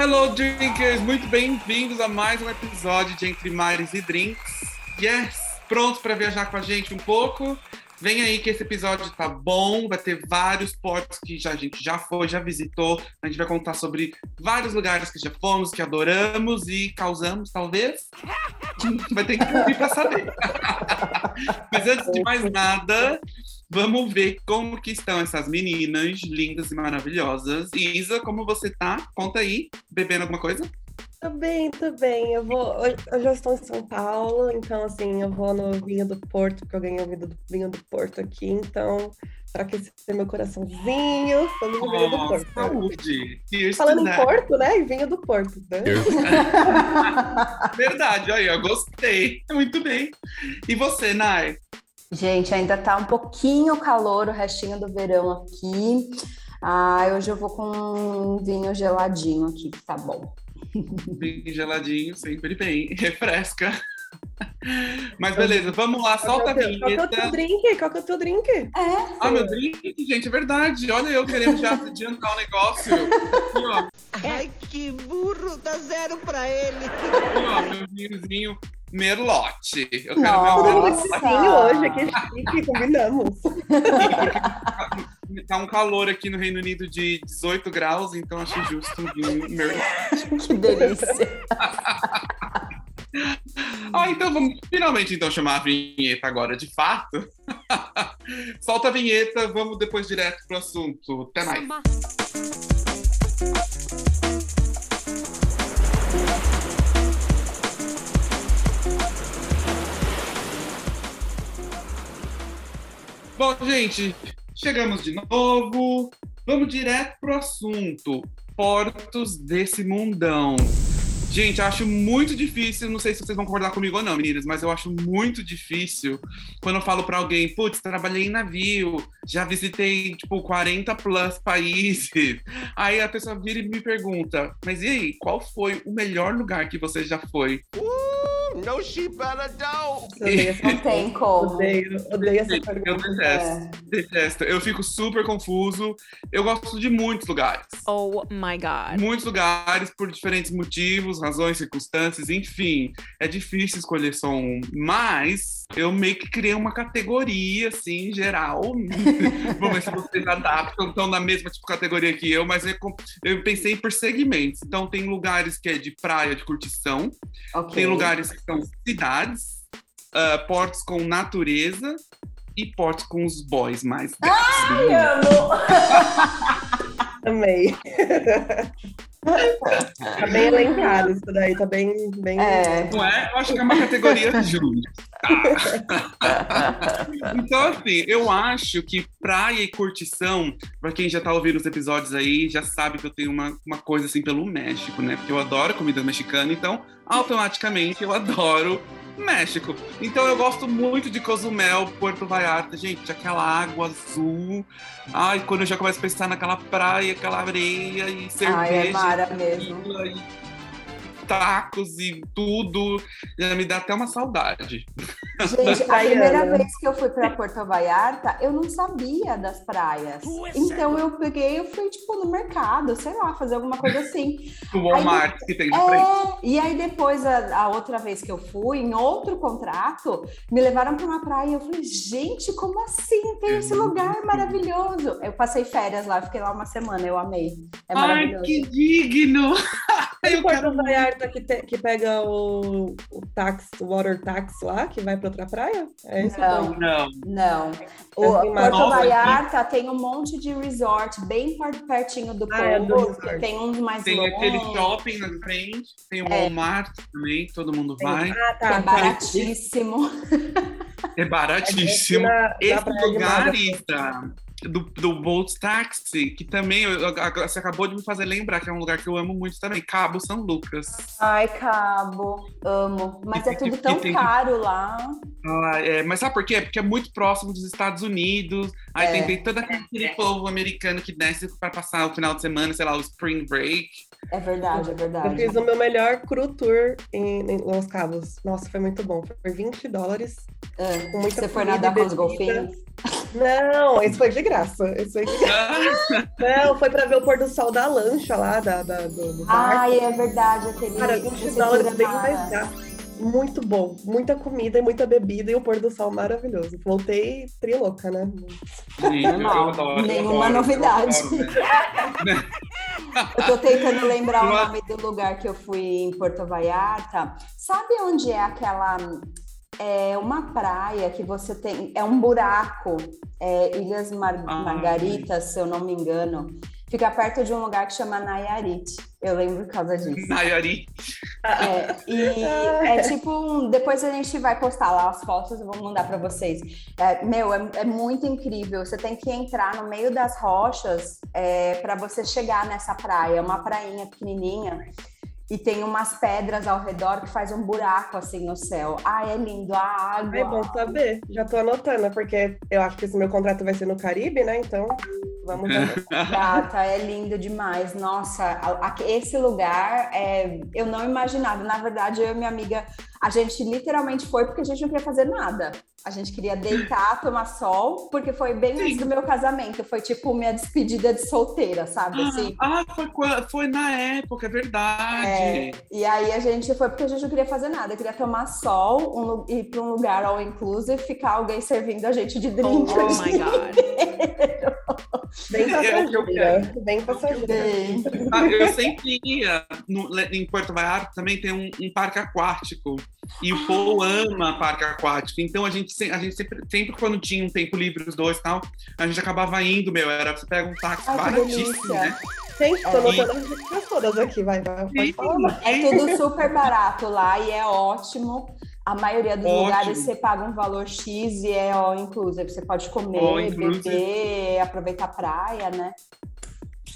Hello, drinkers! Muito bem-vindos a mais um episódio de Entre Mares e Drinks. Yes! Prontos para viajar com a gente um pouco? Vem aí que esse episódio tá bom, vai ter vários portos que já, a gente já foi, já visitou. A gente vai contar sobre vários lugares que já fomos, que adoramos e causamos, talvez. vai ter que ouvir para saber. Mas antes de mais nada, Vamos ver como que estão essas meninas lindas e maravilhosas. Isa, como você tá? Conta aí, bebendo alguma coisa? Tô bem, tô bem. Eu vou. Eu já estou em São Paulo, então assim, eu vou no vinho do Porto, porque eu ganhei o vinho do, vinho do Porto aqui, então, para aquecer meu coraçãozinho, vamos no vinho do Porto. Saúde! Falando em Porto, né? Vinho do Porto, né? Verdade, aí, eu gostei. Muito bem. E você, Nai? Gente, ainda tá um pouquinho calor o restinho do verão aqui. Ah, hoje eu vou com um vinho geladinho aqui, tá bom. Vinho geladinho, sempre bem. Refresca. Mas beleza, vamos lá, solta a vinheta. Qual que é o teu drink? Qual que é o teu drink? É. Ah, meu drink, gente, é verdade. Olha eu querendo já adiantar o negócio. Aqui, ó. Ai, que burro, dá zero pra ele. Aqui, ó, meu vinhozinho Merlote. Eu quero Nossa. ver o Merlote. hoje, aqui chique, combinamos. tá um calor aqui no Reino Unido de 18 graus, então acho justo um Merlote. Que delícia. ah, então vamos finalmente então chamar a vinheta agora de fato. Solta a vinheta, vamos depois direto pro assunto. Até mais. Bom, gente, chegamos de novo. Vamos direto pro assunto. Portos desse mundão. Gente, acho muito difícil, não sei se vocês vão concordar comigo ou não, meninas, mas eu acho muito difícil quando eu falo para alguém, putz, trabalhei em navio, já visitei, tipo, 40 plus países. Aí a pessoa vira e me pergunta, mas e aí, qual foi o melhor lugar que você já foi? Uh, no better Não tem como. Odeio, odeio essa pergunta. Eu detesto, é. detesto. Eu fico super confuso. Eu gosto de muitos lugares. Oh my God. Muitos lugares por diferentes motivos razões, circunstâncias, enfim, é difícil escolher só um. Mas eu meio que criei uma categoria, assim, geral. Vamos ver se vocês adaptam, estão na mesma tipo, categoria que eu, mas eu, eu pensei por segmentos. Então, tem lugares que é de praia, de curtição, okay. tem lugares que são cidades, uh, portos com natureza e portos com os boys mais. Ai, amo! Amei. Tá bem elencado isso daí, tá bem. bem... É. Não é? Eu acho que é uma categoria justa. então, assim, eu acho que praia e curtição, pra quem já tá ouvindo os episódios aí, já sabe que eu tenho uma, uma coisa assim pelo México, né? Porque eu adoro comida mexicana, então automaticamente eu adoro México. Então eu gosto muito de Cozumel, Porto Vallarta. Gente, aquela água azul. Ai, quando eu já começo a pensar naquela praia, aquela areia e cerveja. Ai, é mara mesmo. E tacos e tudo. Já me dá até uma saudade. Gente, a primeira vez que eu fui para Porto Vallarta, eu não sabia das praias. Então eu peguei, eu fui tipo no mercado, sei lá, fazer alguma coisa assim. O Walmart aí, que tem de é, frente. E aí depois, a, a, outra vez que eu fui, em outro contrato, me levaram para uma praia e eu falei, gente, como assim? Tem esse lugar maravilhoso. Eu passei férias lá, fiquei lá uma semana, eu amei. É maravilhoso. Ai, que digno! Eu Porto quero que, te- que pega o, o tax, o water tax lá, que vai pra outra praia? É isso? Não. Não. Não. O Porto Nossa, Vallarta tem um monte de resort bem per- pertinho do Ah, é, do porto. tem uns mais Tem longe, aquele shopping na frente, tem o É. Walmart também, todo mundo vai. Ah, que é tá. baratíssimo. É baratíssimo. Na Esse lugar. Isa, do, do Bolt Taxi, que também eu- eu- você acabou de me fazer lembrar, que é um lugar que eu amo muito também, Cabo São Lucas. Ai, Cabo, amo. Mas é tudo tão E tem- caro lá. Ah, é, mas sabe por quê? Porque é muito próximo dos Estados Unidos. Aí É. tem, tem todo aquele povo americano que desce para passar o final de semana, sei lá, o Spring Break. É verdade, é Eu verdade. fiz o meu melhor cru tour em, em Los Cabos. Nossa, foi muito bom. Foi 20 dólares. É. Com muita Você foi nadar e com os golfinhos? Não, esse foi de graça. Esse graça. Não, foi pra ver o pôr do sol da lancha lá, da, da- do, do. Ai, é verdade. Aquele Cara, 20 você dólares segura bem mais gasto. Muito bom. Muita comida e muita bebida e o pôr do sol maravilhoso. Voltei trilouca, né? Eu adoro, eu Nenhuma eu novidade. né? Eu tô tentando lembrar o nome do lugar que eu fui em Porto Vallarta. Sabe onde é aquela. É uma praia que você tem. É um buraco. É Ilhas Mar- Ah. Margaritas, se eu não me engano. Fica perto de um lugar que chama Nayarit. Eu lembro por causa disso. Nayari. É, e é tipo, um- depois a gente vai postar lá as fotos, eu vou mandar para vocês. É, meu, é, é muito incrível. Você tem que entrar no meio das rochas para você chegar nessa praia. É uma prainha pequenininha e tem umas pedras ao redor que faz um buraco assim no céu. Ai, é lindo a água. É bom saber. Já tô anotando, porque eu acho que esse meu contrato vai ser no Caribe, né? Então, vamos ver. Gata, é lindo demais. Nossa, a- a- esse lugar é, eu não imaginava. Na verdade, eu e minha amiga, a gente literalmente foi porque a gente não queria fazer nada. A gente queria deitar, tomar sol, porque foi bem antes do meu casamento. Foi tipo minha despedida de solteira, sabe? Assim. Ah, foi, foi na época, é verdade. É, e aí a gente foi porque a gente não queria fazer nada, queria tomar sol, um ir para um lugar all inclusive, ficar alguém servindo a gente de drink. Oh my god. Bem É o que eu passageira. Bem passageira. Bem, Ah, eu sempre ia no- em Porto Vallarta também tem um, um parque aquático e o Paul ama parque aquático então a gente, a gente sempre, sempre quando tinha um tempo livre os dois e tal a gente acabava indo meu era você pega um táxi Ai, que baratíssimo né Gente, tô É. anotando as dicas todas aqui, vai, vai. Sim. É tudo super barato lá e é ótimo. A maioria dos Ótimo. lugares você paga um valor X e é all inclusive. Você pode comer, All inclusive. beber, aproveitar a praia, né?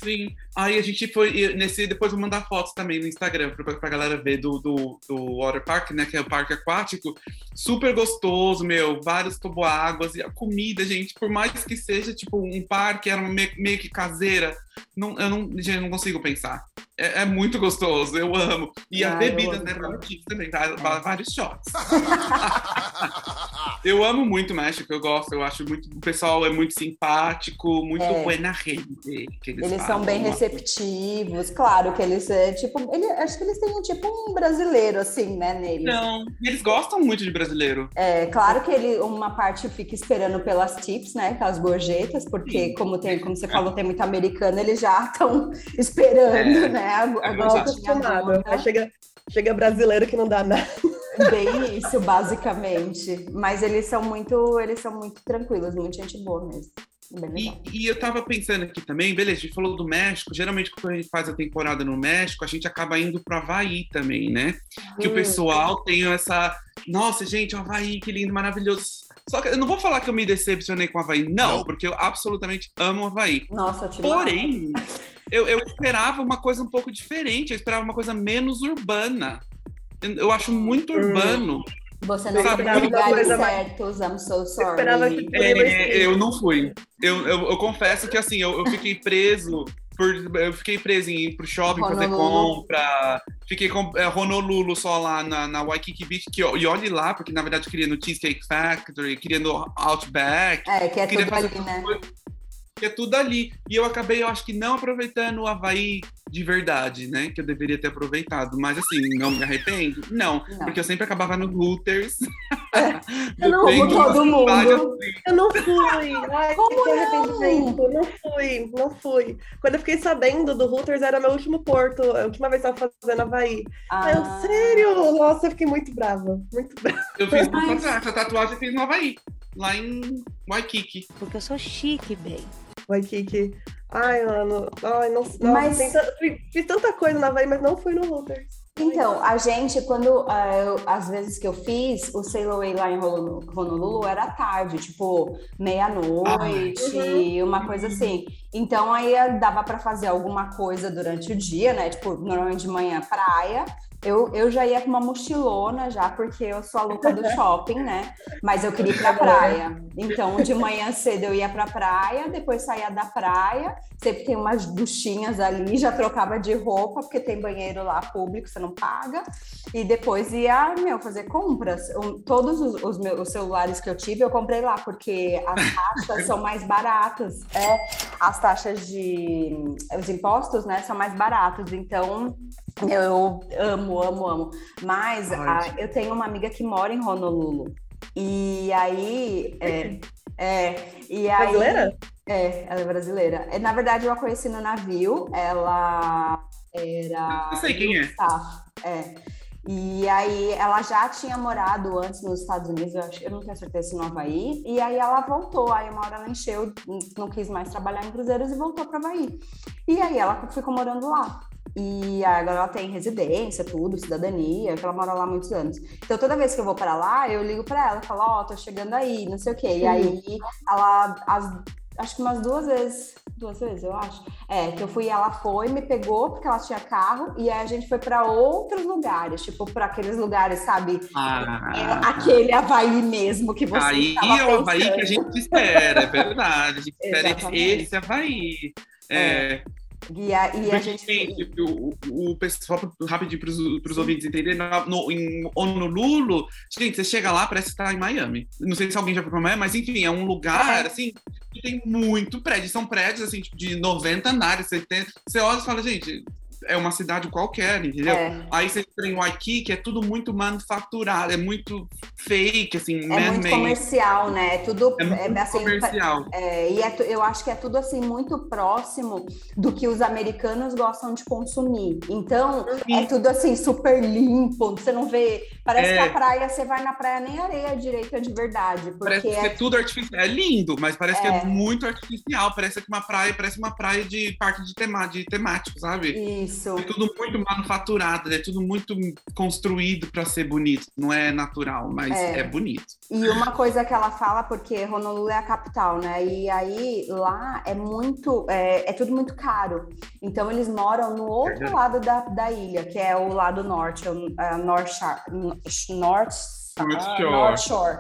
Sim. Aí a gente foi nesse. Depois vou mandar fotos também no Instagram pra, pra galera ver do, do, do Water Park, né? Que é o parque aquático. Super gostoso, meu. Vários toboáguas. E a comida, gente, por mais que seja tipo um parque, era meio, meio que caseira. Não, eu não, gente, não consigo pensar. É, é muito gostoso, eu amo. E Ah, eu bebidas, né? também. Tá? Va- vários shots. eu amo muito o México, eu gosto. Eu acho muito. O pessoal é muito simpático, muito É. buena gente. eles Eles são bem receptivos. Claro que eles é tipo. Ele, acho que eles têm um tipo um brasileiro, assim, né, neles. Não, eles gostam muito de brasileiro. É claro que ele, uma parte fica esperando pelas tips, né? Aquelas gorjetas, porque Sim. como tem, como você falou, tem muito americano, eles já estão esperando, É. né? A, a É. Aí chega, chega brasileiro que não dá nada. Bem isso, basicamente. Mas eles são muito, eles são muito tranquilos, muito gente boa mesmo. E, e eu tava pensando aqui também, beleza, a gente falou do México. Geralmente, quando a gente faz a temporada no México, a gente acaba indo pro Havaí também, né? Que o Hum. pessoal tem essa. Nossa, gente, o Havaí, que lindo, maravilhoso. Só que eu não vou falar que eu me decepcionei com o Havaí, não, porque eu absolutamente amo o Havaí. Nossa, te Porém, eu, eu esperava uma coisa um pouco diferente, eu esperava uma coisa menos urbana. Eu, eu acho muito Hum. Você não Sabe, uma lugares mais- certos, I'm so sorry. esperava que- É, eu não fui. Eu, eu, eu confesso que assim, eu, eu fiquei preso. Por, eu fiquei preso em ir pro shopping fazer Honolulu. compra. Fiquei com é, Honolulu só lá na, na Waikiki Beach. Que, e olhe lá, porque na verdade eu queria no Cheesecake Factory, queria no Outback, É, que é tudo fazer ali, né? Que é tudo ali. E eu acabei, eu acho que não aproveitando o Havaí de verdade, né? Que eu deveria ter aproveitado. Mas assim, não me arrependo? Não. Não. Porque eu sempre acabava no Hooters. Eu não vou todo mundo. assim. Eu não fui. Ai, Como que não? arrependimento. Não fui, não fui. Quando eu fiquei sabendo do Hooters, era meu último porto. A última vez que eu tava fazendo Havaí. Ah, Aí eu, sério? Nossa, eu fiquei muito brava. Muito brava. Eu fiz tatuagem, essa tatuagem eu fiz no Havaí, lá em Waikiki. Porque eu sou chique, bem. Waikiki. Ai, mano. Ai, não, nossa, Mas- tem fiz, tanta coisa na Havaí, mas não fui no Hooters. Então, a gente, quando, ah, eu- às vezes que eu fiz, o Sail Away lá em Honolulu, era tarde, tipo, meia-noite, uma coisa assim. Então, aí dava para fazer alguma coisa durante o dia, né? Tipo, normalmente de manhã, praia. Eu, eu já ia com uma mochilona já, porque eu sou a louca do shopping, né? Mas eu queria ir pra praia. Então, de manhã cedo eu ia pra praia, depois saía da praia, sempre tem umas duchinhas ali, já trocava de roupa, porque tem banheiro lá público, você não paga. E depois ia, meu, fazer compras. Todos os, os meus os celulares que eu tive, eu comprei lá, porque as taxas são mais baratas. É, as taxas de. Os impostos, né, são mais baratos. Então, eu amo, amo, amo. Mas a- eu tenho uma amiga que mora em Honolulu. E aí. É, é, e aí. Brasileira? É, ela é brasileira. É, Na verdade, eu a conheci no navio. Ela era. Eu sei quem é. Staff, é. E aí ela já tinha morado antes nos Estados Unidos, eu, acho, eu não tenho certeza se no Havaí, e aí ela voltou, aí uma hora ela encheu, não quis mais trabalhar em cruzeiros e voltou para Havaí. E aí ela ficou morando lá. E agora ela tem residência, tudo, cidadania, que ela mora lá há muitos anos. Então toda vez que eu vou para lá, eu ligo para ela, falo, ó, tô chegando aí, não sei o quê. E aí ela, as- acho que umas duas vezes, duas vezes, eu acho. É, que eu fui, ela foi, me pegou porque ela tinha carro e aí a gente foi para outros lugares, tipo para aqueles lugares, sabe? É, Ah, aquele Havaí mesmo que você aí é o Havaí que a gente espera, é verdade. A gente espera esse Havaí. É, E a, e a gente Gente, o, o, o pessoal, rapidinho para os ouvintes entenderem, no, em Honolulu, gente, você chega lá, parece que tá em Miami. Não sei se alguém já foi para Miami, mas enfim, é um lugar, É. assim, que tem muito prédio. São prédios, assim, tipo, de 90 andares, 70. Você olha e fala, gente, é uma cidade qualquer, entendeu? É. Aí você tem o Waikiki, que é tudo muito manufaturado, é muito fake, assim, É muito man-made. comercial, né? Tudo É muito assim, comercial. É, e é eu acho que é tudo assim muito próximo do que os americanos gostam de consumir. Então, é tudo assim super limpo, você não vê. Parece É. que a praia, você vai na praia, nem areia direita de verdade. Porque Parece que é é, tudo artificial. É lindo, mas parece que é É. muito artificial. Parece que uma praia, parece uma praia de parque de, tema, de temático, sabe? isso. É tudo muito manufaturado, é tudo muito construído para ser bonito. Não é natural, mas É. é, bonito. E uma coisa que ela fala, porque Honolulu é a capital, né? E aí lá é muito, é, é tudo muito caro. Então eles moram no outro lado da, da ilha, que é o lado norte, o é, North Shore. North, Shore. North Shore.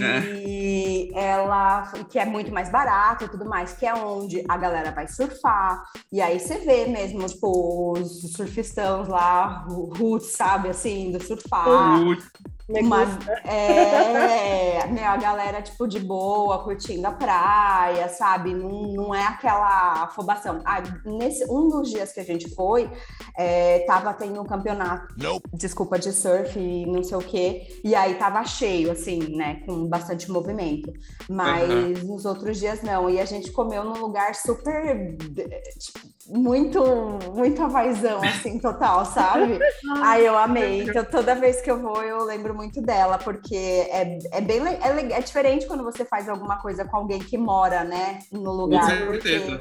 E ela, que é muito mais barato e tudo mais, que é onde a galera vai surfar. E aí você vê mesmo, tipo, os surfistãos lá, o roots, sabe, assim, do surfar. Muito. Uma, é, meu, a galera, tipo, de boa, curtindo a praia, sabe? Não, não é aquela afobação. Ah, nesse, um dos dias que a gente foi, é, tava tendo um campeonato, desculpa, de surf e não sei o quê, e aí tava cheio, assim, né? Com bastante movimento. Mas nos outros dias não. E a gente comeu num lugar super. tipo, muito, muito havaizão, assim, total, sabe? Ai, eu amei. Então, toda vez que eu vou, eu lembro muito dela, porque é, é bem é, é diferente quando você faz alguma coisa com alguém que mora, né, no lugar. Com certeza.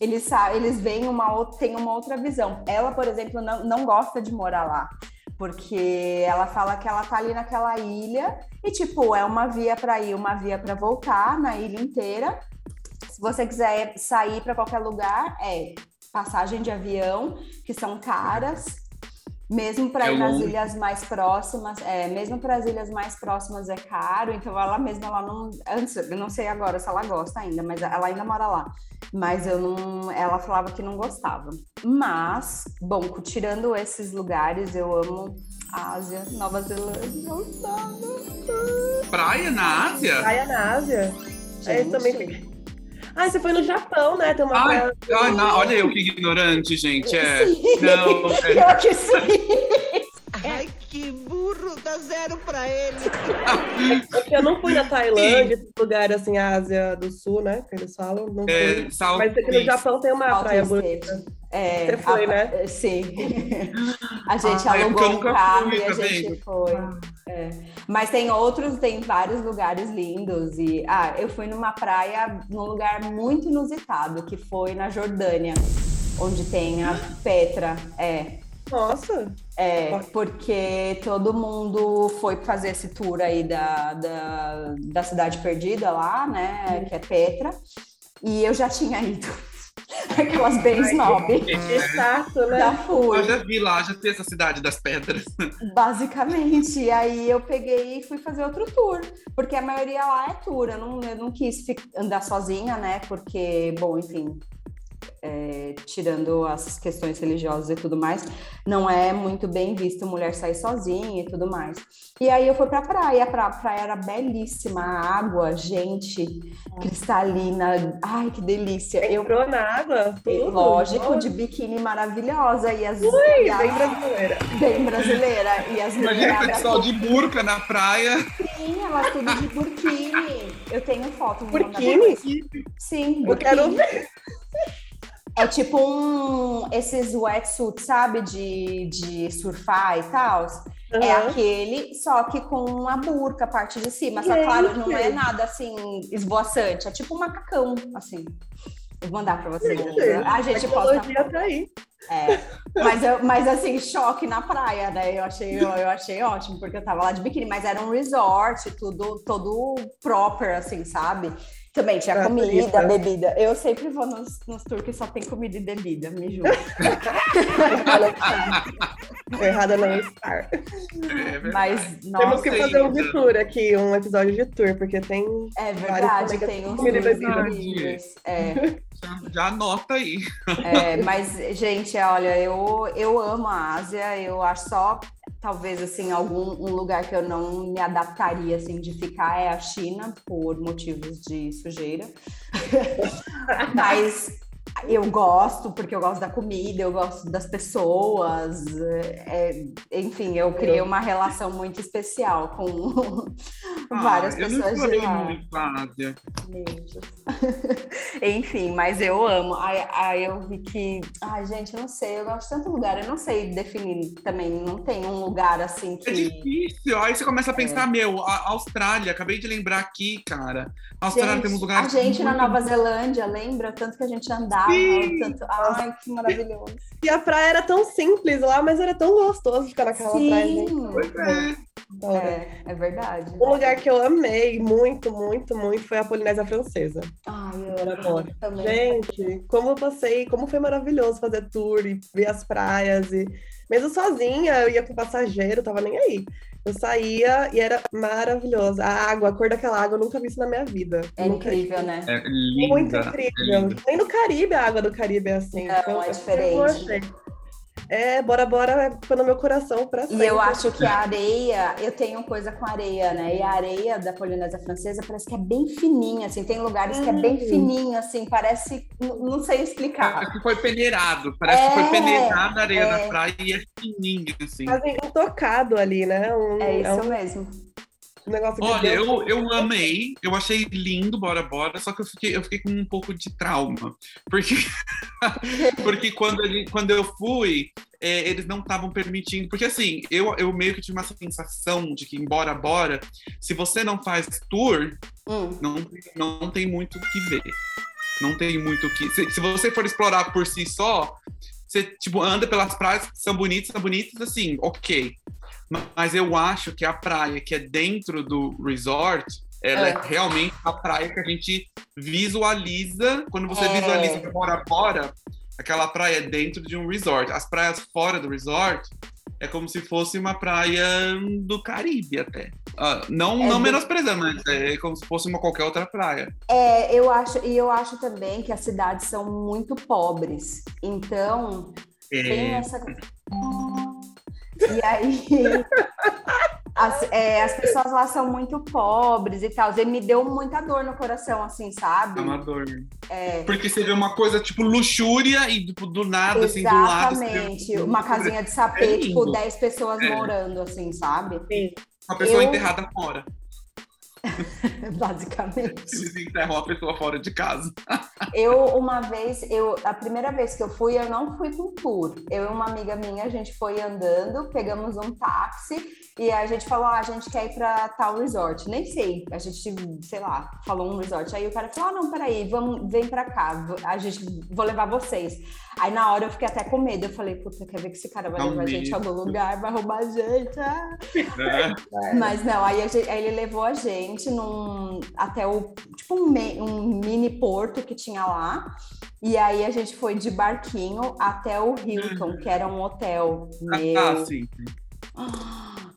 Eles, sa- eles veem uma outra, têm uma outra visão. Ela, por exemplo, não, não gosta de morar lá. Porque ela fala que ela tá ali naquela ilha e, tipo, é uma via para ir, uma via para voltar na ilha inteira. Se você quiser sair para qualquer lugar, é passagem de avião, que são caras. Mesmo para É ir nas ilhas mais próximas, é, mesmo para as ilhas mais próximas é caro, então ela mesma ela não, antes, eu não sei agora se ela gosta ainda, mas ela ainda mora lá. Mas eu não, ela falava que não gostava. Mas, bom, tirando esses lugares, eu amo a Ásia, Nova Zelândia, Austrália. Praia na Ásia? Praia na Ásia. É, eu também Gente. Ah, você foi no Japão, né? Tem uma Ai, praia. ai, não, olha eu que ignorante, gente. É, Sim. não, é, Pior que sim. Ai, que burro, dá zero pra ele. Porque eu não fui na Tailândia, esse lugar assim, Ásia do Sul, né? Que eles falam. Não É, fui. South Mas aqui no. Japão tem uma Alto praia bonita. É, Você foi, a- né? Sim. A gente Ah, é alugou um carro fui, e a gente foi. É. Mas tem outros, tem vários lugares lindos. E ah, eu fui numa praia num lugar muito inusitado, que foi na Jordânia, onde tem a Petra. É. Nossa, É, porque todo mundo foi fazer esse tour aí da, da, da Cidade Perdida lá, né? Que é Petra. E eu já tinha ido. Aquelas bem snob. que chato, né? Já fui. Eu já vi lá, já tem essa cidade das pedras. Basicamente. E aí eu peguei e fui fazer outro tour. Porque a maioria lá é tour. Eu não, eu não quis andar sozinha, né? Porque, bom, enfim. É, tirando as questões religiosas e tudo mais, não é muito bem visto mulher sair sozinha e tudo mais. E aí eu fui pra praia, pra praia era belíssima, a água, gente, cristalina, ai que delícia. Eu, Entrou na água? Tudo? lógico, de biquíni maravilhosa e as, Ui, e as- bem brasileira. bem brasileira e as Imagina o pessoal de burca na praia. Sim, elas tudo de burkini. Eu tenho foto. vocês. Sim, Eu quero ver. É tipo um esses wetsuits, sabe, de, de surfar e tal. É Aham. aquele, só que com uma burca, a parte de cima. Só claro, não é nada assim esvoaçante, é tipo um macacão, assim. Vou mandar pra vocês. Gente, A gente posta tecnologia tá aí. é, mas, eu, mas assim, choque na praia, né? Eu achei, eu, eu achei ótimo, porque eu tava lá de biquíni, mas era um resort, tudo todo proper, assim, sabe? Também tinha Pra comida, bebida. Eu sempre vou nos, nos tours que só tem comida e bebida, me juro. Que. Errada não estar. É. Mas, Temos nossa, que Nossa, fazer um de tour aqui, um episódio de tour, porque tem. é verdade, colegas tem uns comida e tours. É. Já, já anota aí. É, mas, gente, olha, eu, eu amo a Ásia, eu acho só, talvez, assim, algum um lugar que eu não me adaptaria, assim, de ficar é a China, por motivos de sujeira. mas eu gosto, porque eu gosto da comida, eu gosto das pessoas, é, enfim, eu criei uma relação muito especial com várias Ah, eu não pessoas explorei lá. muito Deus. Enfim, mas eu amo. Aí, aí eu vi que. Ai, gente, eu não sei, eu gosto de tanto lugar, eu não sei definir também. Não tem um lugar assim que. É difícil. Aí você começa a pensar, meu, a Austrália, acabei de lembrar aqui, cara. A Austrália tem uns Gente, lugares. a gente na Nova Zelândia, lembra? Tanto que a gente andava, Sim. tanto. Ai, que maravilhoso. E a praia era tão simples lá, mas era tão gostoso ficar naquela praia. gente. Sim, Pois é. Da hora. é, é verdade. Um lugar que eu amei muito, muito, muito foi a Polinésia Francesa. Ai, Eu adoro. também. Gente, como eu passei, como foi maravilhoso fazer tour e ver as praias e mesmo sozinha, eu ia com passageiro, tava nem aí. Eu saía e era maravilhoso. A água, a cor daquela água, eu nunca vi isso na minha vida. É Nunca incrível, né? É linda. Muito é incrível. linda. Nem no Caribe a água do Caribe é assim. Não, Então, é eu diferente. É, Bora Bora ficou no meu coração pra E sempre. eu acho que a areia, eu tenho coisa com areia, né? E a areia da Polinésia Francesa parece que é bem fininha, assim. Tem lugares que é bem Hum. fininho, assim, parece. Não sei explicar. Parece que foi peneirado. Parece que É, foi peneirada a areia é. da praia e é fininha, assim. Fazem um tocado ali, né? Um, É é isso um mesmo. Negócio que Olha, eu, eu amei, eu achei lindo, bora, bora, só que eu fiquei, eu fiquei com um pouco de trauma. Porque, porque quando, ele, quando eu fui, é, eles não estavam permitindo. Porque assim, eu, eu meio que tive uma sensação de que, embora, bora, se você não faz tour, Hum, não, não tem muito o que ver. Não tem muito o que. Se, se você for explorar por si só, você tipo, anda pelas praias que são bonitas, são bonitas, assim, ok. Mas eu acho que a praia que é dentro do resort, ela é, É. realmente a praia que a gente visualiza. Quando você É. visualiza fora fora, aquela praia é dentro de um resort. As praias fora do resort é como se fosse uma praia do Caribe até. Ah, não, É não do- menosprezando, mas é como se fosse uma qualquer outra praia. É, eu acho, e eu acho também que as cidades são muito pobres. Então, tem É, essa. E aí. As, é, as pessoas lá são muito pobres e tal. E me deu muita dor no coração, assim, sabe? Amador. É, Porque você vê uma coisa tipo luxúria e tipo, do nada, assim, do lado. exatamente. Uma casinha de sapê, É tipo, lindo. 10 pessoas É. morando, assim, sabe? Uma pessoa Eu- enterrada fora. Basicamente. Eles enterram a pessoa fora de casa. Eu, uma vez, eu, a primeira vez que eu fui, eu não fui com tour. Eu e uma amiga minha, a gente foi andando, pegamos um táxi e a gente falou, ah, a gente quer ir pra tal resort. Nem sei, a gente, sei lá, falou um resort. Aí o cara falou, ah, não, peraí, vamos, vem pra cá, a gente, vou levar vocês. Aí na hora eu fiquei até com medo, eu falei, puta, quer ver que esse cara vai levar a gente a algum lugar, vai roubar a gente, ah. né? Mas não, aí, a gente- aí ele levou a gente num, até o tipo um, me- um mini porto que tinha lá. E aí a gente foi de barquinho até o Hilton, que era um hotel. Meu. Ah, sim.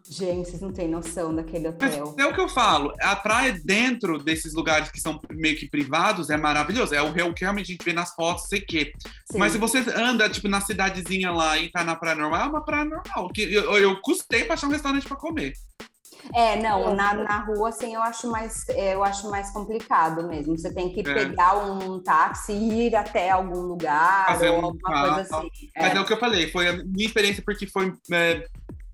Gente, vocês não têm noção daquele Mas hotel. é o que eu falo. A praia dentro desses lugares que são meio que privados é maravilhoso. É o real- que realmente a gente vê nas fotos, sei que. Sim. Mas se você anda, tipo, na cidadezinha lá e tá na praia normal, é uma praia normal. Que eu, eu custei pra achar um restaurante pra comer. É, não, na, na rua, assim, eu acho mais, é, eu acho mais complicado mesmo. Você tem que pegar um táxi e ir até algum lugar Fazer ou um alguma carro. coisa assim. Mas É. é o que eu falei, foi a minha experiência porque foi. é,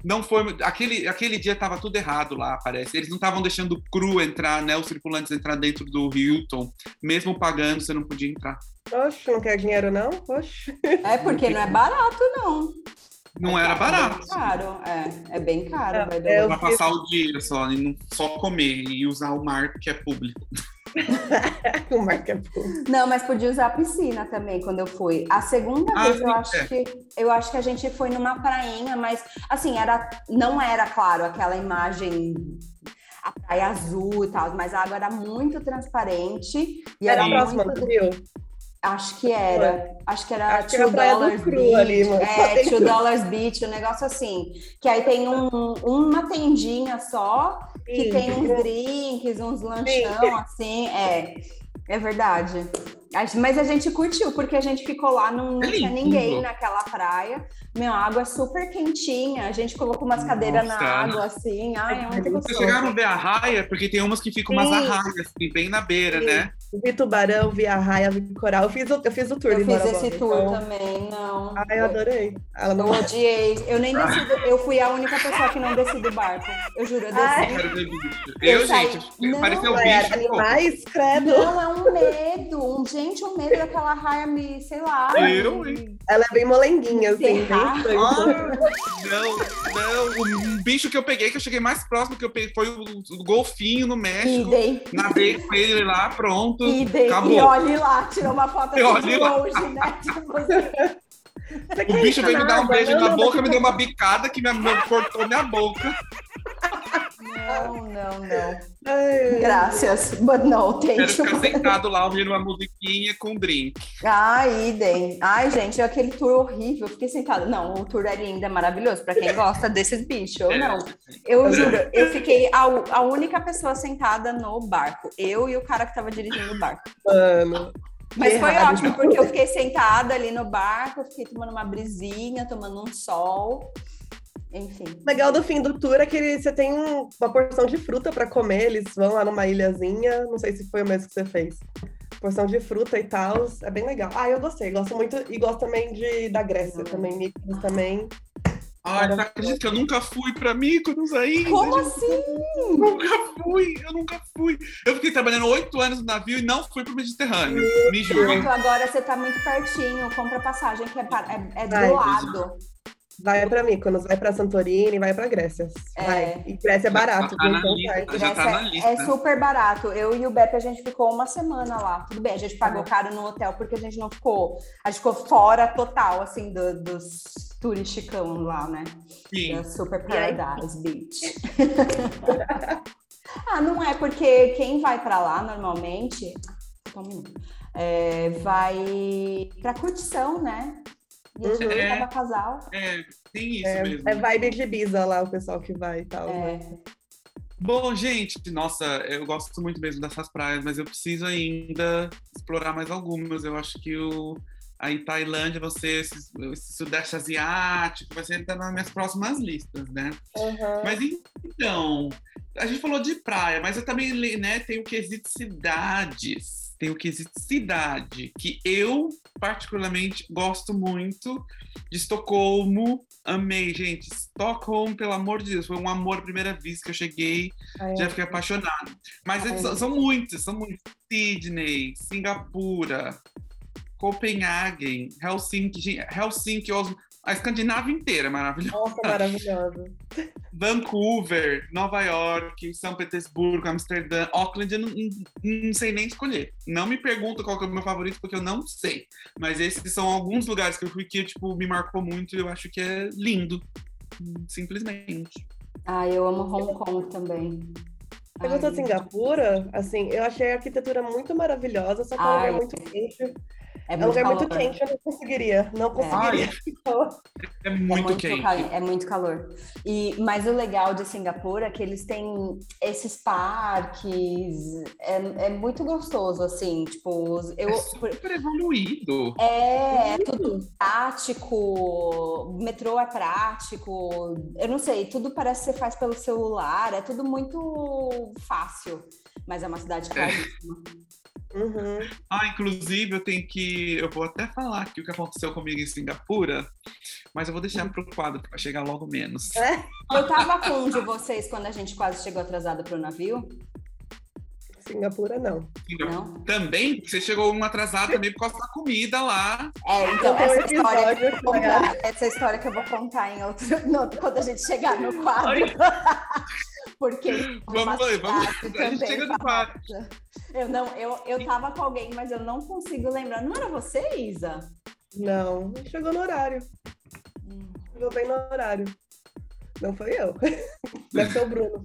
não foi. Aquele, aquele dia tava tudo errado lá, parece. Eles não estavam deixando o cru entrar, né? Os tripulantes entrar dentro do Hilton. Mesmo pagando, você não podia entrar. Oxe, não quer dinheiro, não? Oxe. É porque não é barato, não. Não É era caro, barato. É bem caro, é. É bem caro. É, vai é, Pra passar o dia só, e não só comer e usar o mar porque é público. O marca público. Não, mas podia usar a piscina também quando eu fui. A segunda Ah, vez eu acho é. que eu acho que a gente foi numa prainha, mas assim, era não era claro aquela imagem a praia azul e tal, mas a água era muito transparente e Era era próxima muito do Rio? Acho que era. Acho que era Acho que era Two Praia do Dollars Cru Beach. ali, mano. É, Two Dollars Beach, um negócio assim. Que aí tem um, uma tendinha só, que Sim. tem uns drinks, uns lanchão, assim. É, é verdade. Mas a gente curtiu, porque a gente ficou lá, não, não É tinha ninguém naquela praia. Meu, a água é super quentinha. A gente colocou umas cadeiras na Nossa. água, assim. Ai, é muito Vocês gostoso. chegaram a ver a raia? Porque tem umas que ficam umas Sim. arraias, assim, bem na beira, Sim. né? Vi tubarão, vi a raia, vi coral. Eu fiz o, eu fiz o tour Eu de fiz esse Bora, tour então- também, não. Ai, eu adorei. Ela Eu não odiei. Eu nem desci. do- Eu fui a única pessoa que não desci do barco. Eu juro, eu desci. Ai. Eu. Eu Eu, saí- gente, Não, pareceu um bicho. animais, credo. Não, é um medo. Um, gente, um medo daquela raia me, sei lá. Eu, me- hein? Ela é bem molenguinha, assim. Ah, não, não. O bicho que eu peguei, que eu cheguei mais próximo que eu peguei, foi o, o golfinho no México. Nadei com ele lá, pronto. Acabou. E olhe lá, tirou uma foto E assim olhe de lá. longe, né? Tipo assim. Você O bicho veio me dar um beijo na boca, me deu uma bicada que me, me cortou minha boca. Não, não, não. Ai, Graças, but no, Quero thank ficar you. sentado lá ouvindo uma musiquinha com um drink. Ai, idem. Ai, gente, aquele tour horrível. Fiquei sentada. Não, o tour é lindo, é maravilhoso. Pra quem gosta desses bichos, eu É. não. Eu juro, eu fiquei a, a única pessoa sentada no barco. Eu e o cara que tava dirigindo o barco. Mano. Mas foi errado. ótimo, porque eu fiquei sentada ali no barco, eu fiquei tomando uma brisinha, tomando um sol. Enfim. O legal do fim do tour é que ele- você tem um- uma porção de fruta pra comer. Eles vão lá numa ilhazinha. Não sei se foi o mesmo que você fez. Porção de fruta e tal. É bem legal. Ah, eu gostei. Gosto muito. E gosto também de, da Grécia também. Mykonos também. Ai, você acredita que eu nunca fui pra Mykonos ainda? Como gente? assim? Nunca fui, eu nunca fui. Eu fiquei trabalhando oito anos no navio e não fui pro Mediterrâneo. Me julguem. agora você tá muito pertinho. Compra passagem, que é, é, é Vai, do lado. Vai pra Mykonos, vai pra Santorini, vai pra Grécia. É. Vai. E Grécia é barato. Tá na então lista. vai. Já tá é-. É super barato. Eu e o Beppe, a gente ficou uma semana lá. Tudo bem, a gente pagou caro no hotel porque a gente não ficou. A gente ficou fora total, assim, do- dos turisticão lá, né? Sim. Da Super E aí? Paradise Beach. ah, não é porque quem vai pra lá normalmente. Só um minuto. É, vai pra curtição, né? E a gente Uhum. tava casal. É, tem isso É, mesmo. é vibe de Ibiza lá, o pessoal que vai e tal. É, Bom, gente, nossa, eu gosto muito mesmo dessas praias, mas eu preciso ainda explorar mais algumas. Eu acho que o. Aí Tailândia, você, esse, esse Sudeste Asiático, vai ser tá nas minhas próximas listas, né? Aham. Mas então, a gente falou de praia, mas eu também né, tenho o quesito cidades. Tem o quesito cidade, que eu particularmente gosto muito de Estocolmo. Amei, gente. Estocolmo, pelo amor de Deus, foi um amor à primeira vista que eu cheguei, Ai, já fiquei apaixonado. Mas Ai, eles são, são muitos, são muitos. Sydney, Singapura, Copenhagen, Helsinki, Helsinki, Oslo, a Escandinávia inteira é maravilhosa. Nossa, maravilhoso. Vancouver, Nova York, São Petersburgo, Amsterdã, Auckland, eu não, não- não sei nem escolher. Não me pergunta qual que é o meu favorito, porque eu não sei. Mas esses são alguns lugares que eu fui que, tipo, me marcou muito e eu acho que é lindo. Simplesmente. Ah, eu amo Hong Kong também. Você gostou de Singapura? Assim, eu achei a arquitetura muito maravilhosa, só que é Ai, lugar muito quente. É É um muito lugar muito calor. quente, eu não conseguiria. Não conseguiria. É muito, é muito quente. cali- é muito calor. E, mas o legal de Singapura é que eles têm esses parques, é, é muito gostoso, assim, tipo, eu, É super evoluído. é, é tudo prático, o metrô é prático, eu não sei, tudo parece que você faz pelo celular, é tudo muito fácil, mas é uma cidade caríssima. Uhum. Ah, inclusive, eu tenho que. Eu vou até falar aqui o que aconteceu comigo em Singapura, mas eu vou deixar pro quadro para chegar logo menos. Eu tava com um de vocês quando a gente quase chegou atrasado pro navio, Singapura, não. não? Também, porque você chegou um atrasado também por causa da comida lá. É, então, um essa história, que eu vou contar, essa história que eu vou contar em outro, no- quando a gente chegar no quadro. Porque Vamos lá, vamos. A gente chega no famosa. Eu não, eu, eu tava com alguém, mas eu não consigo lembrar. Não era você, Isa? Não, chegou no horário. Chegou bem no horário. Não foi eu. Deve ser o Bruno.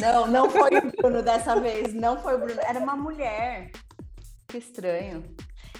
Não, não foi o Bruno dessa vez. Não foi o Bruno. Era uma mulher. Que estranho.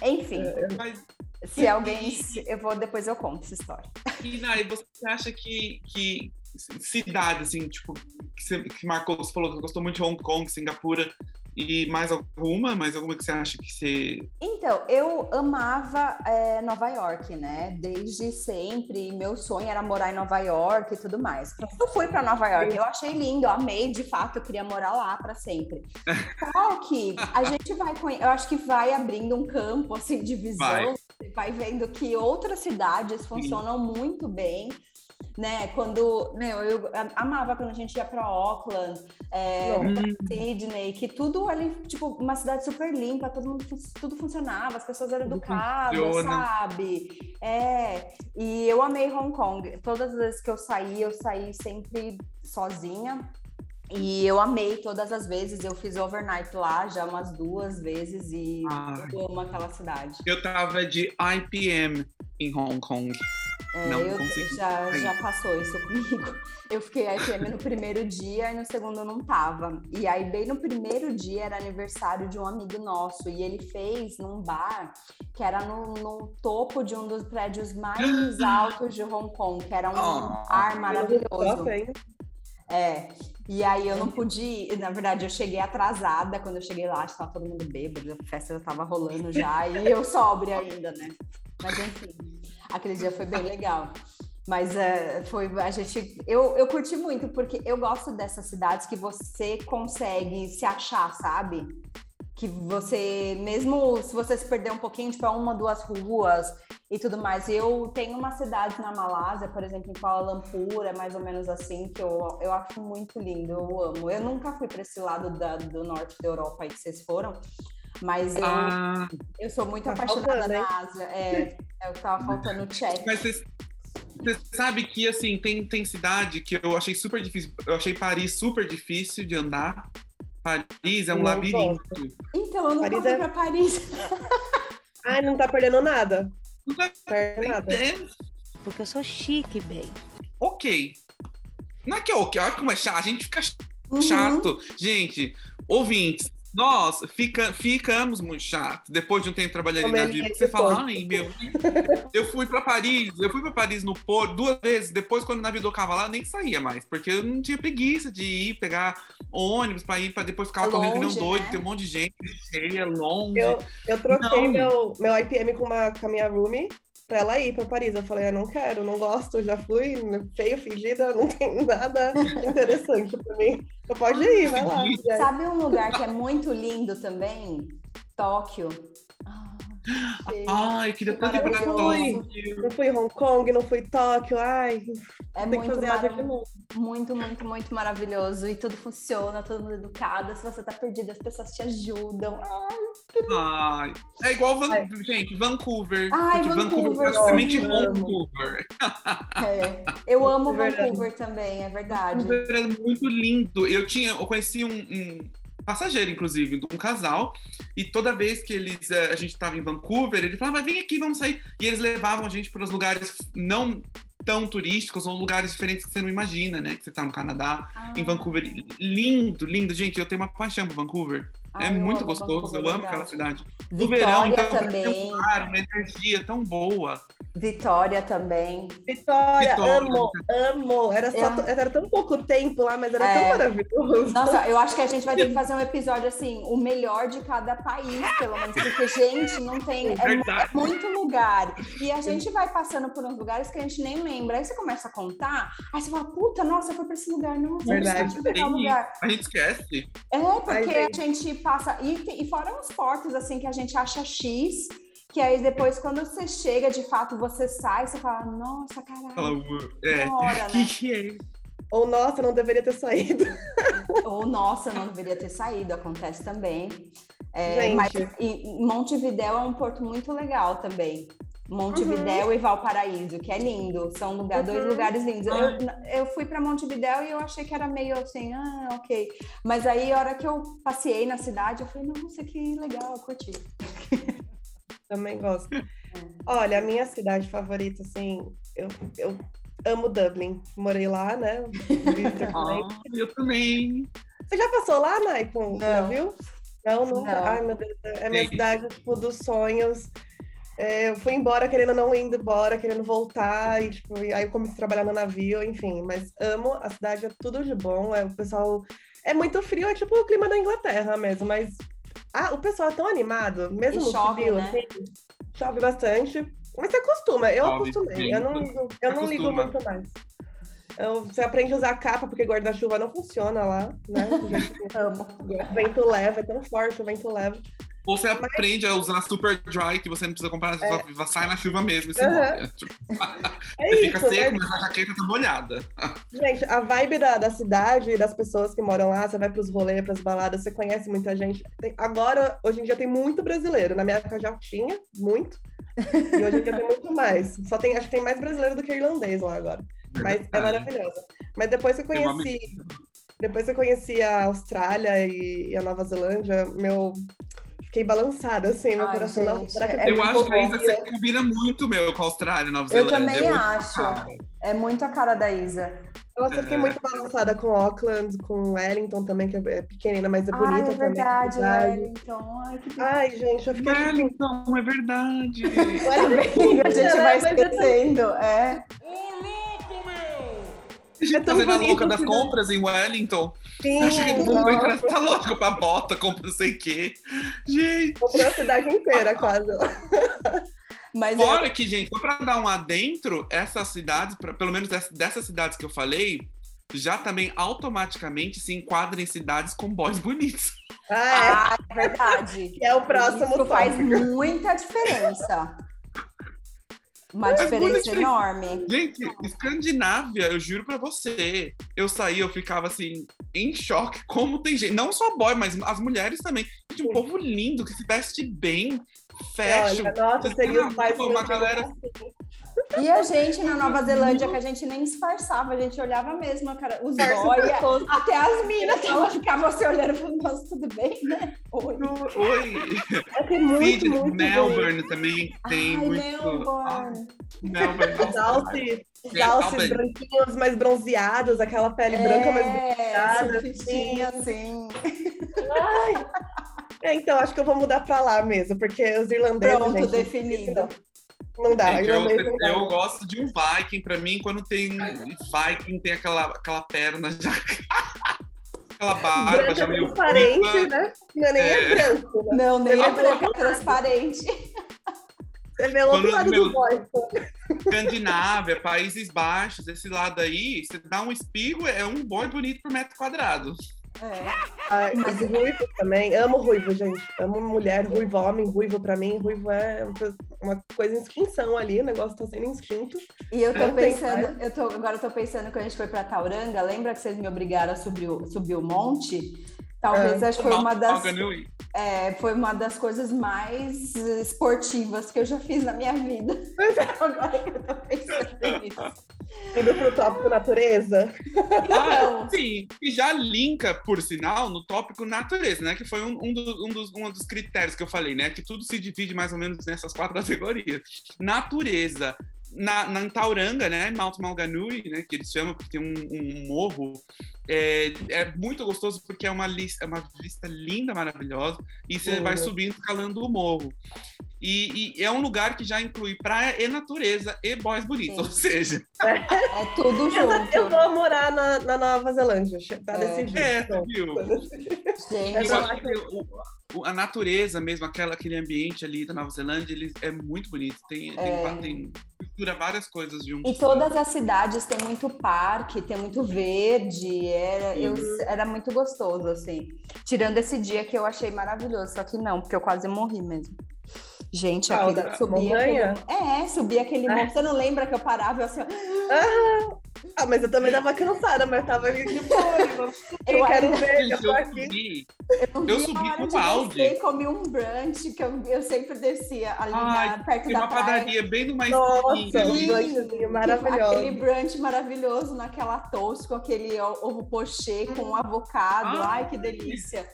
Enfim, Mas, se alguém. Eu vou, depois eu conto essa história. e Nai, você acha que, que cidade, assim, tipo, que, você, que marcou, você falou que gostou muito de Hong Kong, Singapura, e mais alguma? Mais alguma que você acha que você. Então, eu amava é, Nova York, né? Desde sempre. Meu sonho era morar em Nova York e tudo mais. Eu fui para Nova York, eu achei lindo, eu amei, de fato, eu queria morar lá para sempre. Só que a gente vai, eu acho que vai abrindo um campo assim de visão, Vai. vai, vendo que outras cidades funcionam muito bem. Né, quando meu, eu amava quando a gente ia para Auckland, é, pra Sydney, que tudo ali, tipo, uma cidade super limpa, todo mundo, tudo funcionava, as pessoas eram educadas, funciona. sabe? É, e eu amei Hong Kong. Todas as vezes que eu saí, eu saí sempre sozinha. E eu amei todas as vezes. Eu fiz overnight lá já umas duas vezes e Ai. eu amo aquela cidade. Eu tava de IPM em Hong Kong. É, Não eu consegui já, já passou isso comigo. Eu fiquei IPM no primeiro dia e no segundo eu não tava. E aí, bem no primeiro dia, era aniversário de um amigo nosso. E ele fez num bar que era no, no topo de um dos prédios mais altos de Hong Kong, que era um Ah, ar maravilhoso. É. E aí eu não pude ir, na verdade, eu cheguei atrasada quando eu cheguei lá, estava todo mundo bêbado, a festa já estava rolando já, e eu sóbria ainda, né? Mas enfim, aquele dia foi bem legal. Mas é, foi a gente. Eu, eu curti muito, porque eu gosto dessas cidades que você consegue se achar, sabe? Que você, mesmo se você se perder um pouquinho, tipo, é uma, duas ruas e tudo mais. Eu tenho uma cidade na Malásia, por exemplo, em Kuala Lumpur, é mais ou menos assim, que eu, eu acho muito lindo, eu amo. Eu nunca fui para esse lado da- do norte da Europa aí que vocês foram, mas eu, Ah, eu sou muito Tá apaixonada faltando, na Ásia. É, é o que tava faltando o check. mas você, você sabe que, assim, tem, tem cidade que eu achei super difícil. Eu achei Paris super difícil de andar. Paris é um Não labirinto. Então, eu nunca Paris fui é- para Paris. Ai, não tá perdendo nada. Não tá- Perde nada. é, Porque eu sou chique, bem. ok. Não é que é ok, olha como é chato. A gente fica Uhum. chato. Gente, ouvintes, Nossa, fica, ficamos muito chato. Depois de um tempo trabalhando é porque você fala, ai meu, eu fui pra Paris, eu fui pra Paris no Porto duas vezes. Depois, quando o navio do cavalo, eu nem saía mais, porque eu não tinha preguiça de ir pegar ônibus pra ir, pra depois ficar É correndo que nem um doido, né? tem um monte de gente cheia, longe. Eu, eu troquei Não. meu, meu IPM com, uma, com a minha roomie pra ela ir pra Paris. Eu falei, eu não quero, não gosto, já fui, feio, fedida, não tem nada interessante pra mim. Você pode ir, vai lá. Sabe um lugar que é muito lindo também? Tóquio. Ah, Ai, queria que tanto ir pra. Tóquio. Não fui em Hong Kong, não fui em Tóquio, ai, É tem que muito, fazer asa de maravilhoso. novo. muito, muito, muito maravilhoso. E tudo funciona, todo mundo educado. Se você tá perdido, as pessoas te ajudam. Ai, Ai, é igual, Van- Ai. gente, Vancouver. Ai, Gente, Vancouver, praticamente amo. Vancouver. é. Eu amo É verdade. Vancouver também, é verdade. Vancouver era muito lindo. Eu tinha, eu conheci um, um passageiro, inclusive, um casal, e toda vez que eles, eh, a gente estava em Vancouver, ele falava, vem aqui, vamos sair. E eles levavam a gente para os lugares não tão turísticos ou lugares diferentes que você não imagina, né? Que você tá no Canadá, Ah, em Vancouver. Lindo, lindo. Gente, eu tenho uma paixão por Vancouver. ai, é eu muito gostoso, Vancouver, eu amo verdade. aquela cidade. No Vitória verão, então, também. tem um ar, uma energia tão boa. Vitória também. Vitória, Vitória. amo, amo. Era, só, Eu- era tão pouco tempo lá, mas era É. tão maravilhoso. Nossa, eu acho que a gente vai ter que fazer um episódio assim, o melhor de cada país, pelo menos, porque, gente, não tem. É, é muito lugar. E a gente vai passando por uns lugares que a gente nem lembra. Aí você começa a contar, aí você fala, puta, nossa, eu fui pra esse lugar, nossa, Verdade. tal lugar. A gente esquece. É, porque Ai, a gente passa. E, tem- e fora uns portos, assim, que a gente acha X. Que aí depois, quando você chega, de fato, você sai, você fala, nossa, Fala, caralho, "Ué, É. hora, Que né? que é isso? Ou, nossa, não deveria ter saído. Ou, nossa, não deveria ter saído, acontece também. É, mas e Montevidéu é um porto muito legal também. Montevidéu e Valparaíso, que é lindo. São lugar, dois Uhum. lugares lindos. Eu, eu fui para Montevidéu e eu achei que era meio assim, ah, ok. Mas aí, a hora que eu passei na cidade, eu falei, nossa, que legal, eu curti. Também gosto. Olha, a minha cidade favorita, assim, eu, eu amo Dublin. Morei lá, né? Também. Ah, eu também. Você já passou lá, Maicon? Já Não. viu? Não, nunca. Não. Ai, meu Deus. É a minha Sim. cidade, tipo, dos sonhos. É, eu fui embora querendo não indo embora, querendo voltar, e tipo, e aí eu comecei a trabalhar no navio, enfim, mas amo a cidade, é tudo de bom, é o pessoal é muito frio, é tipo o clima da Inglaterra mesmo, mas ah, o pessoal é tão animado, mesmo E no chove, frio, né? assim, chove bastante, mas você acostuma, eu Chove acostumei, eu não eu não ligo muito mais. Eu- você aprende a usar capa, porque guarda-chuva não funciona lá, né? Amo. O vento leva, é tão forte o vento leva. Ou você aprende a usar super dry, que você não precisa comprar, É. só sai na chuva mesmo e se molha. Tipo, É você fica isso, seco, né? mas a jaqueta tá molhada. Gente, a vibe da, da cidade e das pessoas que moram lá, você vai pros rolês, pras baladas, você conhece muita gente. Tem- agora, hoje em dia, tem muito brasileiro. Na minha época já tinha, muito. E hoje em dia tem muito mais. Só tem, acho que tem mais brasileiro do que irlandês lá agora. Mas é maravilhosa. Mas depois que eu conheci. Depois que eu conheci a Austrália e, e a Nova Zelândia, meu. Fiquei balançada, assim, meu Ai, coração. Gente, será que é Eu acho que a Isa você combina muito, meu, com a Austrália e Nova Eu Zelândia. também É acho. cara. É muito a cara da Isa. Nossa, eu fiquei É. muito balançada com Auckland, com Wellington também, que é pequenina, mas é Ai, bonita é também. verdade, cidade. Wellington. Ai, que Ai, gente, eu fiquei tipo, Wellington, é verdade. Wellington. A gente vai Mas é tão- esquecendo, é. Gente É tão fazendo a louca das né? compras em Wellington. Sim, Acho que o mundo nossa, entra, tá louco pra bota, compra não sei o quê. Gente, comprou a cidade inteira, quase. Mas é, fora que, gente, só pra dar um adentro, essas cidades, pra- pelo menos dessas, cidades que eu falei, já também automaticamente se enquadram em cidades com boys bonitos. Ah, ah, é verdade. é. Que é o próximo Isso faz muita diferença. Uma diferença enorme. Gente, Escandinávia, eu juro pra você, eu saí, eu ficava assim, em choque, como tem gente, não só boy, mas as mulheres também. Gente, um povo lindo, que se veste bem. Olha, nossa, Você seria os mais uma galera- assim. E a gente na Nova Zelândia, que a gente nem disfarçava, a gente olhava mesmo, cara, os todos. até as minas, elas ficavam se olhando e falando, nossa, tudo bem, né? Oi. Oi, Assim, muito, muito Melbourne também tem Ai, muito. Melbourne. Ah, Melbourne, bonito. nossa, Dalsy, É, alces Albany. branquinhos mais bronzeados, aquela pele branca mais É, bronzeada. assim. assim. Ai. É, então, acho que eu vou mudar pra lá mesmo, porque os irlandeses. Pronto, gente, definido. Não dá. Gente, eu, dá. eu gosto de um Viking. Pra mim, quando tem Viking, tem aquela, aquela perna já. aquela barba Branca já meio. transparente, né? Não é nem é É. branco, né? Não, nem é vê branca, o é transparente. Você vê o outro lado do boy. Escandinávia, Países Baixos, esse lado aí, você dá um espirro, é um boi bonito por metro quadrado. É. Mas- ruivo também. Amo ruivo, gente. Amo mulher, ruivo, homem, ruivo pra mim. Ruivo é uma coisa- em extinção ali, o negócio tá sendo extinto. E eu tô tem pensando, eu tô, agora eu tô pensando que a gente foi pra Tauranga, lembra que vocês me obrigaram a subir o, subir o monte? Talvez acho que foi uma das, é, foi uma das coisas mais esportivas que eu já fiz na minha vida. Agora que eu tô pensando nisso. Indo pro tópico natureza. Ah, sim, e já linka, por sinal, no tópico natureza, né? Que foi um, um, dos, um, dos, um dos critérios que eu falei, né? Que tudo se divide mais ou menos nessas quatro categorias. Natureza. Na, na em Tauranga, né? Mount Maunganui, né? Que eles chamam, porque tem um, um morro. É, é muito gostoso porque é uma, lista, é uma vista linda, maravilhosa. E você Uhum. vai subindo, escalando o morro. E, e é um lugar que já inclui praia e natureza e boys bonitos. Sim. Ou seja, É tudo Eu, junto. eu vou morar na, na Nova Zelândia. Tá É. decidido. é, Pronto. viu? Gente, Eu acho que o- o- a natureza mesmo, aquela, aquele ambiente ali da Nova Zelândia, ele é muito bonito. Tem, tem, É. tem mistura várias coisas juntas. E todas as cidades têm muito parque, tem muito verde, era, eu- era muito gostoso, assim. Tirando esse dia que eu achei maravilhoso, só que não, porque eu quase morri mesmo. Gente, aquele, subia montanha? aquele, É, subia aquele Ah. monte. Você não lembra que eu parava e eu assim, ó, Ah, mas eu também dava cansada, mas tava ali de boa. Eu Eu quero ver, eu tô eu aqui. Eu via subi com de o Audi. descer e comi um brunch, que eu, eu sempre descia ali Ai, na- perto Tem da uma praia. padaria bem numa Nossa, um brunchzinho maravilhoso. Aquele brunch maravilhoso naquela toast com aquele ovo pochê com avocado. Ah, Ai, que delícia.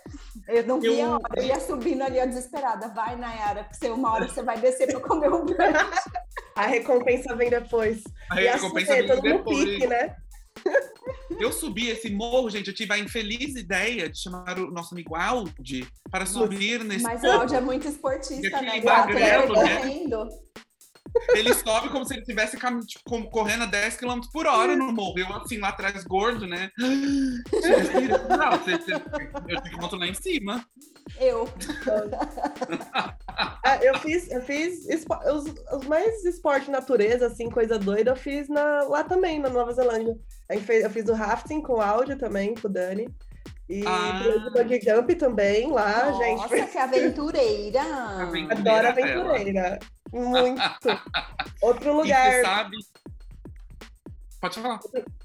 Eu não via Eu- eu ia subindo ali, ó, desesperada. Vai, Nayara, porque você, uma hora você vai descer para comer um brunch. A recompensa vem depois. A e recompensa todo vem depois. pique, né? Eu subi esse morro, gente. Eu tive a infeliz ideia de chamar o nosso amigo Aldi para subir nesse Mas o áudio é muito esportista, né? Magrelo, foi né? correndo. Ele sobe como se ele estivesse tipo, correndo a 10 km por hora no morro. Eu, assim, lá atrás, gordo, né? Não, você, você, eu tenho que montar lá em cima. Eu. Ah, eu fiz, eu fiz espo- os, os mais esporte natureza, assim, coisa doida, eu fiz na, lá também, na Nova Zelândia. Eu fiz o rafting com áudio também, com o Dani. E Ah. bungee jump também lá, Nossa, gente. que aventureira. Aventureira. Adoro ela. aventureira. Muito. Outro E lugar, você sabe. Pode falar.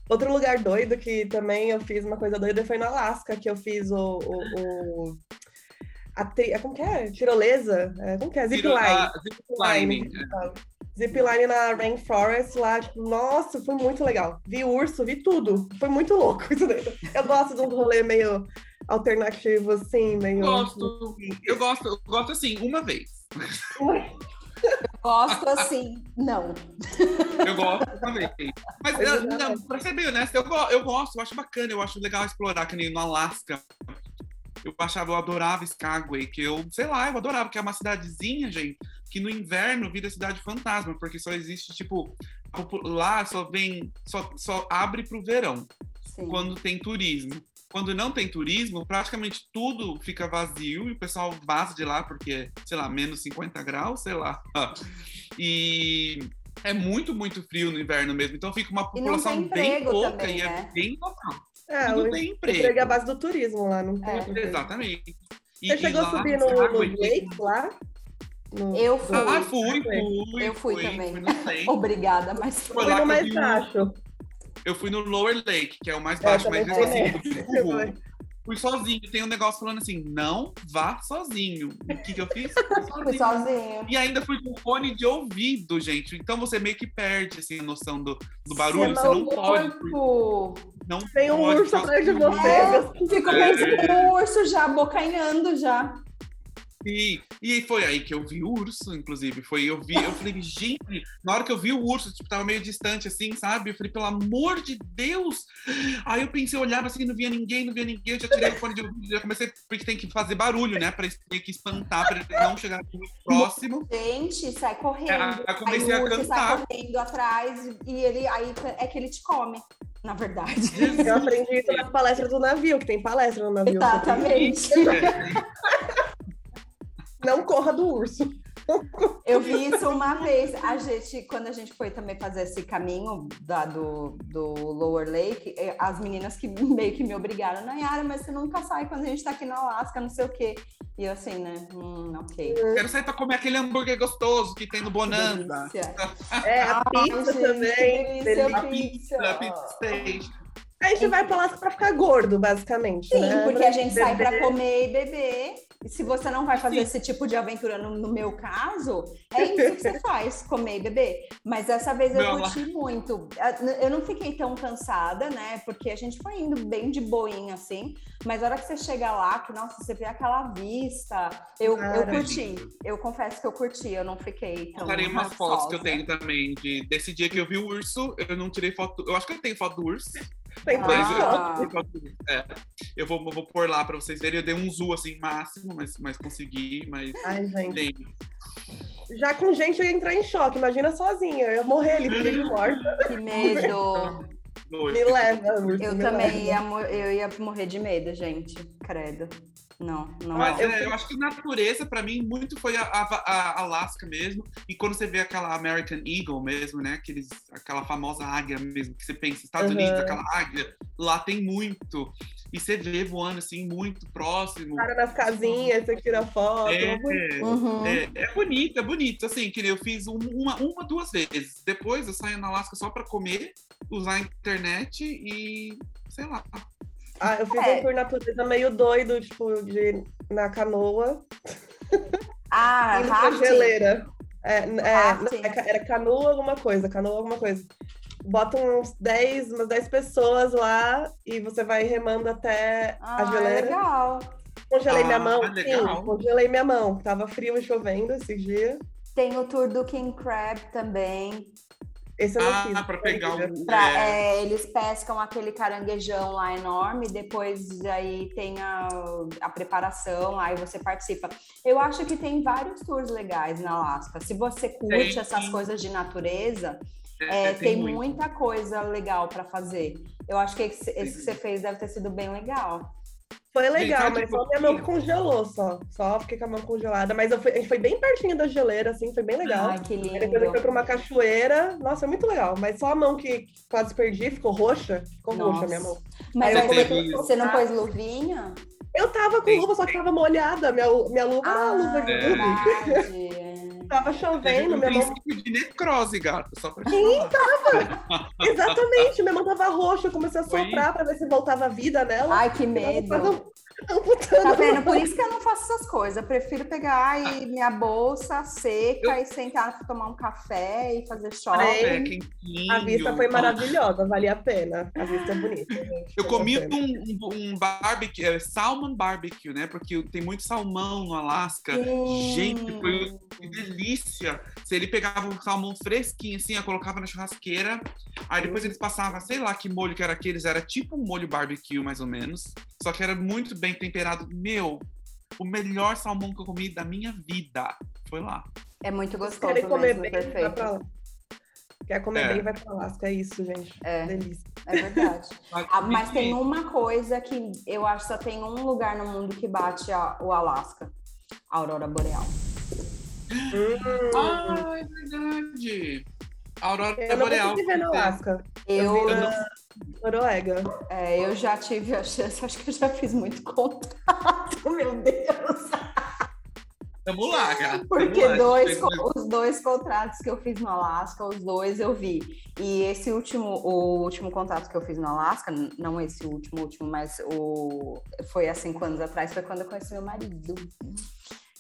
outro lugar doido que também eu fiz uma coisa doida foi no Alasca, que eu fiz o. o, o- a tri... Como que é? Tirolesa? É, como que é? Zipline. ah, Zipline. Zipline na Rainforest lá, tipo, nossa, foi muito legal. Vi urso, vi tudo. Foi muito louco isso daí. Eu gosto de um rolê meio alternativo, assim, meio. Gosto. Eu gosto, eu gosto assim, uma vez. Gosto assim, não. Eu gosto uma vez. Mas, Pois eu- é. não, pra ser bem honesto, eu, eu gosto, eu acho bacana, eu acho legal explorar, que nem no Alasca. Eu achava, eu adorava Skagway, que eu, sei lá, eu adorava, que é uma cidadezinha, gente, que no inverno vira cidade fantasma, porque só existe, tipo, lá só vem, só, só abre pro verão, Sim. quando tem turismo. Quando não tem turismo, praticamente tudo fica vazio e o pessoal vaza de lá porque, sei lá, menos 50 graus, sei lá. E é muito, muito frio no inverno mesmo. Então fica uma população bem pouca também, e é né? bem local. É, Tudo o tem emprego é emprego. a base do turismo lá, não tem É. Exatamente. E- Você e chegou a lá subir em no, no Lake lá? No- Eu fui. Ah, fui, fui. Eu fui também. Fui no Lake. Obrigada, mas Foi Fui no mais baixo. Eu fui no Lower Lake, que é o mais É, baixo, mas também mesmo fui assim, fui, também. fui sozinho. Tem um negócio falando assim: não vá sozinho. O que, que eu fiz? Fui fui sozinho. E ainda fui com fone de ouvido, gente. Então você meio que perde assim, a noção do, do barulho. Você Você não pode. Não Tem um pode urso atrás de sozinho. você. É, fico É. pensando no urso já, abocanhando já. Sim, e foi aí que eu vi o urso, inclusive. Foi, eu vi, eu falei, gente, na hora que eu vi o urso, tipo, tava meio distante, assim, sabe? Eu falei, pelo amor de Deus! Aí eu pensei, eu olhava assim, não via ninguém, não via ninguém, eu já tirei o fone de ouvido, já comecei, porque tem que fazer barulho, né? Pra ter que espantar, pra ele não chegar muito próximo. Gente, sai correndo. É, eu comecei aí o a urso cantar. sai correndo atrás e ele aí é que ele te come, na verdade. Eu aprendi isso nas palestras do navio, que tem palestra no navio. Exatamente. Não corra do urso. Eu vi isso uma vez. A gente, quando a gente foi também fazer esse caminho da, do, do Lower Lake, eh, as meninas que meio que me obrigaram, Nayara, mas você nunca sai quando a gente tá aqui no Alasca, não sei o quê. E eu assim, né? Hum, ok. Quero sair pra comer aquele hambúrguer gostoso que tem no Bonanza. Delícia. É, a pizza Ai, também. delícia, A pizza, a pizza stage. A gente vai pra lá pra ficar gordo, basicamente. Sim, né? porque a gente sai para comer e beber. Se você não vai fazer esse tipo de aventura, no, no meu caso, é isso que você faz, comer e beber. Mas dessa vez eu curti muito. Eu não fiquei tão cansada, né? Porque a gente foi indo bem de boinha, assim. Mas a hora que você chega lá, que, nossa, você vê aquela vista, eu, eu curti. Eu confesso que eu curti, eu não fiquei tão Mostrarei umas fotos que eu tenho também de, desse dia que eu vi o urso. Eu não tirei foto. Eu acho que eu tenho foto do urso. Tem Ah. eu. É. eu vou, eu vou pôr lá pra vocês verem. Eu dei um zoom assim máximo, mas, mas consegui. Mas Ai, gente. tem. Já com gente eu ia entrar em choque. Imagina sozinha. Eu ia morrer ali, porque de morta. Que medo. Me leva, Eu me também leva. ia, eu ia morrer de medo, gente. Credo. Não, não. Mas eu é, eu acho que natureza, pra mim, muito foi a, a- a Alaska mesmo. E quando você vê aquela American Eagle mesmo, né? Aqueles, aquela famosa águia mesmo, que você pensa, Estados Uhum. Unidos, aquela águia, lá tem muito. E você vê voando assim, muito próximo. Cara nas casinhas, você tira foto. É, Uhum. é, é bonito, é bonito. Assim, que eu fiz um- uma, uma, duas vezes. Depois eu saio na Alaska só pra comer, usar a internet e sei lá. Ah, eu fiz É. um tour natureza meio doido, tipo, de, na canoa. Ah, indo pra rafting? geleira. É, é, é era canoa alguma coisa, canoa alguma coisa. Botam uns 10, umas 10 pessoas lá e você vai remando até Ah, a geleira. legal. Congelei minha Ah, mão, legal. sim, congelei minha mão. Tava frio e chovendo esses dias. Tem o tour do King Crab também. Esse eu não Ah, fiz. pra pegar o. Pra- é, é, eles pescam aquele caranguejão lá enorme, depois aí tem a, a preparação, aí você participa. Eu acho que tem vários tours legais na Alaska. Se você curte Tem, essas sim. coisas de natureza, é, é, tem, muito. muita coisa legal para fazer. Eu acho que esse, esse que você fez deve ter sido bem legal. Foi legal, mas só minha mão congelou, só. Só fiquei com a mão congelada. Mas eu fui, a gente foi bem pertinho da geleira, assim, foi bem legal. Ai, que Aí depois foi lindo. pra uma cachoeira. Nossa, foi muito legal. Mas só a mão que quase perdi, ficou roxa. Ficou roxa Nossa. a minha mão. Mas Aí eu Você você, teve- você não pôs luvinha? Eu tava com luva, só que tava molhada. Minha, minha luva era a luva de É. Tava chovendo, um minha mão. princípio de necrose, gato. Só pra te Sim, falar. Exatamente, minha mão tava roxa. Eu comecei a Foi? soprar pra ver se voltava vida nela. Ai, que Eu medo. tava. Tá vendo? Por isso que eu não faço essas coisas. Eu prefiro pegar e minha bolsa seca e sentar tomar um café e fazer É, shopping. quentinho. A vista foi maravilhosa, valia a pena. A vista é bonita. gente, Eu comi um, um, um barbecue, é, salmon barbecue, né? Porque tem muito salmão no Alasca. Sim. Gente, foi que delícia. Se ele pegava um salmão fresquinho, assim, eu colocava na churrasqueira. Aí depois eles passavam, sei lá que molho que era aqueles, era tipo um molho barbecue, mais ou menos. Só que era muito bem temperado. Meu, o melhor salmão que eu comi da minha vida foi lá. É muito gostoso querem comer mesmo, bem, vai perfeito. pra lá. Quer comer É. bem, vai pra Alasca. É isso, gente. É. Delícia. É verdade. Ah, mas tem uma coisa que eu acho que só tem um lugar no mundo que bate a- o Alasca. A Aurora Boreal. Hum, Ah, é verdade. Aurora eu não Boreal. na Alasca. Eu, vi na Noruega. é, eu já tive a chance, acho que eu já fiz muito contato, meu Deus. Tamo lá, cara. Porque lá. dois, os dois contratos que eu fiz no Alasca, os dois eu vi. E esse último, o último contrato que eu fiz no Alasca, não esse último, último, mas o foi há cinco anos atrás, foi quando eu conheci meu marido.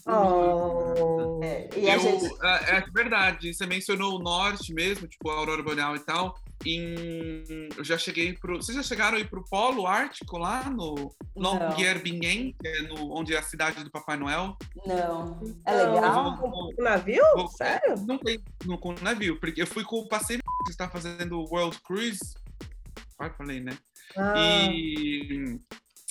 Oh. É, e a eu, gente. é, é verdade, você mencionou o norte mesmo, tipo a Aurora Boreal e tal. em. Eu já cheguei pro. Vocês já chegaram aí pro Polo Ártico lá no Longyearbyen, que é no, onde é a cidade do Papai Noel? Não. É Não, legal? O navio? Vou- Sério? Não tem no, com o navio, porque eu fui com o passeio que está fazendo o World Cruise. Ai, falei, né? Ah, E,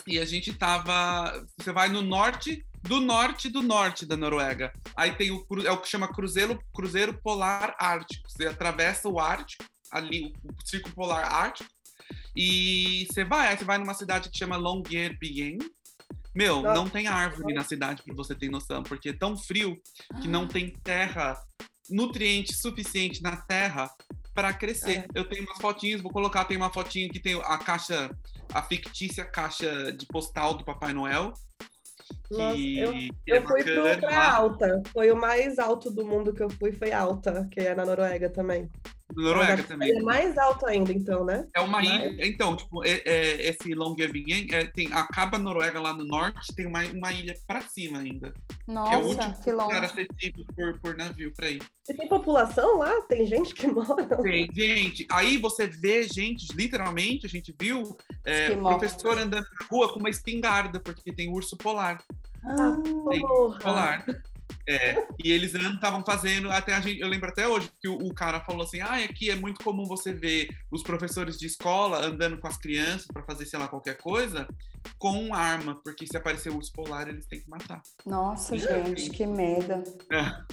e a gente tava. Você vai no norte do norte do norte da Noruega. Aí tem o, é o que chama Cruzeiro, Cruzeiro Polar Ártico. Você atravessa o Ártico, ali, o, o Círculo Polar Ártico, e você vai, aí você vai numa cidade que chama Longyearbyen. Meu, Nossa. não tem árvore na cidade, pra você ter noção, porque é tão frio que não tem terra, nutriente suficiente na terra para crescer. Eu tenho umas fotinhas, vou colocar, tem uma fotinha que tem a caixa, a fictícia caixa de postal do Papai Noel. Nossa, eu- eu é fui lá. Alta. Foi o mais alto do mundo que eu fui, foi Alta, que é na Noruega também. Noruega Mas também. É mais alto ainda, então, né? É uma Mas- ilha. Então, tipo, é, é, esse Longyearbyen é, tem acaba a Noruega lá no norte, tem uma, uma ilha para cima ainda. que é o Nossa, último que longe. acessível por, por navio para ir. E tem população lá? Tem gente que mora? Tem, gente, aí você vê gente, literalmente, a gente viu é, Esquimó. professor andando na rua com uma espingarda, porque tem urso polar. Ah, Tem Porra. polar. É, e eles estavam fazendo, até a gente, eu lembro até hoje, que o, o cara falou assim: ah, aqui é muito comum você ver os professores de escola andando com as crianças para fazer, sei lá, qualquer coisa, com arma, porque se aparecer urso polar, eles têm que matar. Nossa, gente, que medo.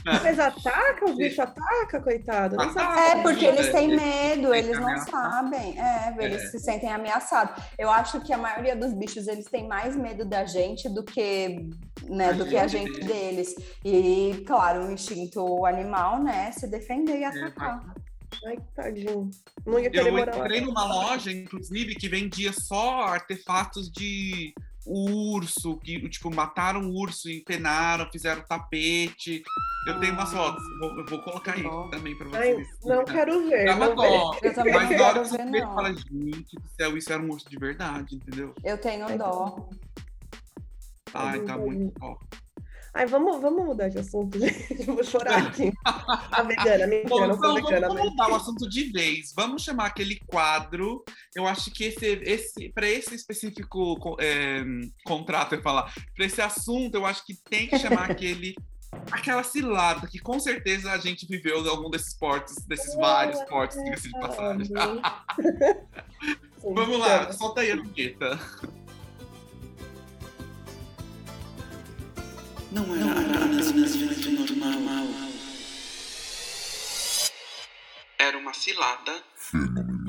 Mas ataca? Os bichos atacam, coitado? Não sabe. É, porque eles têm Eles medo, eles não ameaçar. sabem. É, eles É. se sentem ameaçados. Eu acho que a maioria dos bichos, eles têm mais medo da gente do que, né, do que a gente gente deles. E, claro, o instinto animal, né, se defender e É, atacar. Ai, tadinho. Não ia querer Eu morar lá. entrei numa loja, inclusive, que vendia só artefatos de urso, que, tipo, mataram o urso, empenaram, fizeram tapete. Eu tenho umas fotos, vou, eu vou colocar aí Bom. também pra Ai, vocês. não quero ver. Não vejo. dó. Eu também Mas não na hora que você fala, gente do céu, isso era um urso de verdade, entendeu? Eu tenho dó. Ai, tá muito bom. Ai, vamos, vamos mudar de assunto, gente. Eu vou chorar aqui. A vegana, mentira, Bom, eu não sou vegana, vamos mudar o assunto de vez. Vamos chamar aquele quadro. Eu acho que esse, esse para esse específico co- é, contrato, eu ia falar, para esse assunto, eu acho que tem que chamar aquele. Aquela cilada que com certeza a gente viveu em algum desses esportes, desses vários esportes, diga-se de passagem. Vamos lá, solta aí a vinheta. Não era apenas um evento normal. Era uma cilada. Fenomenal.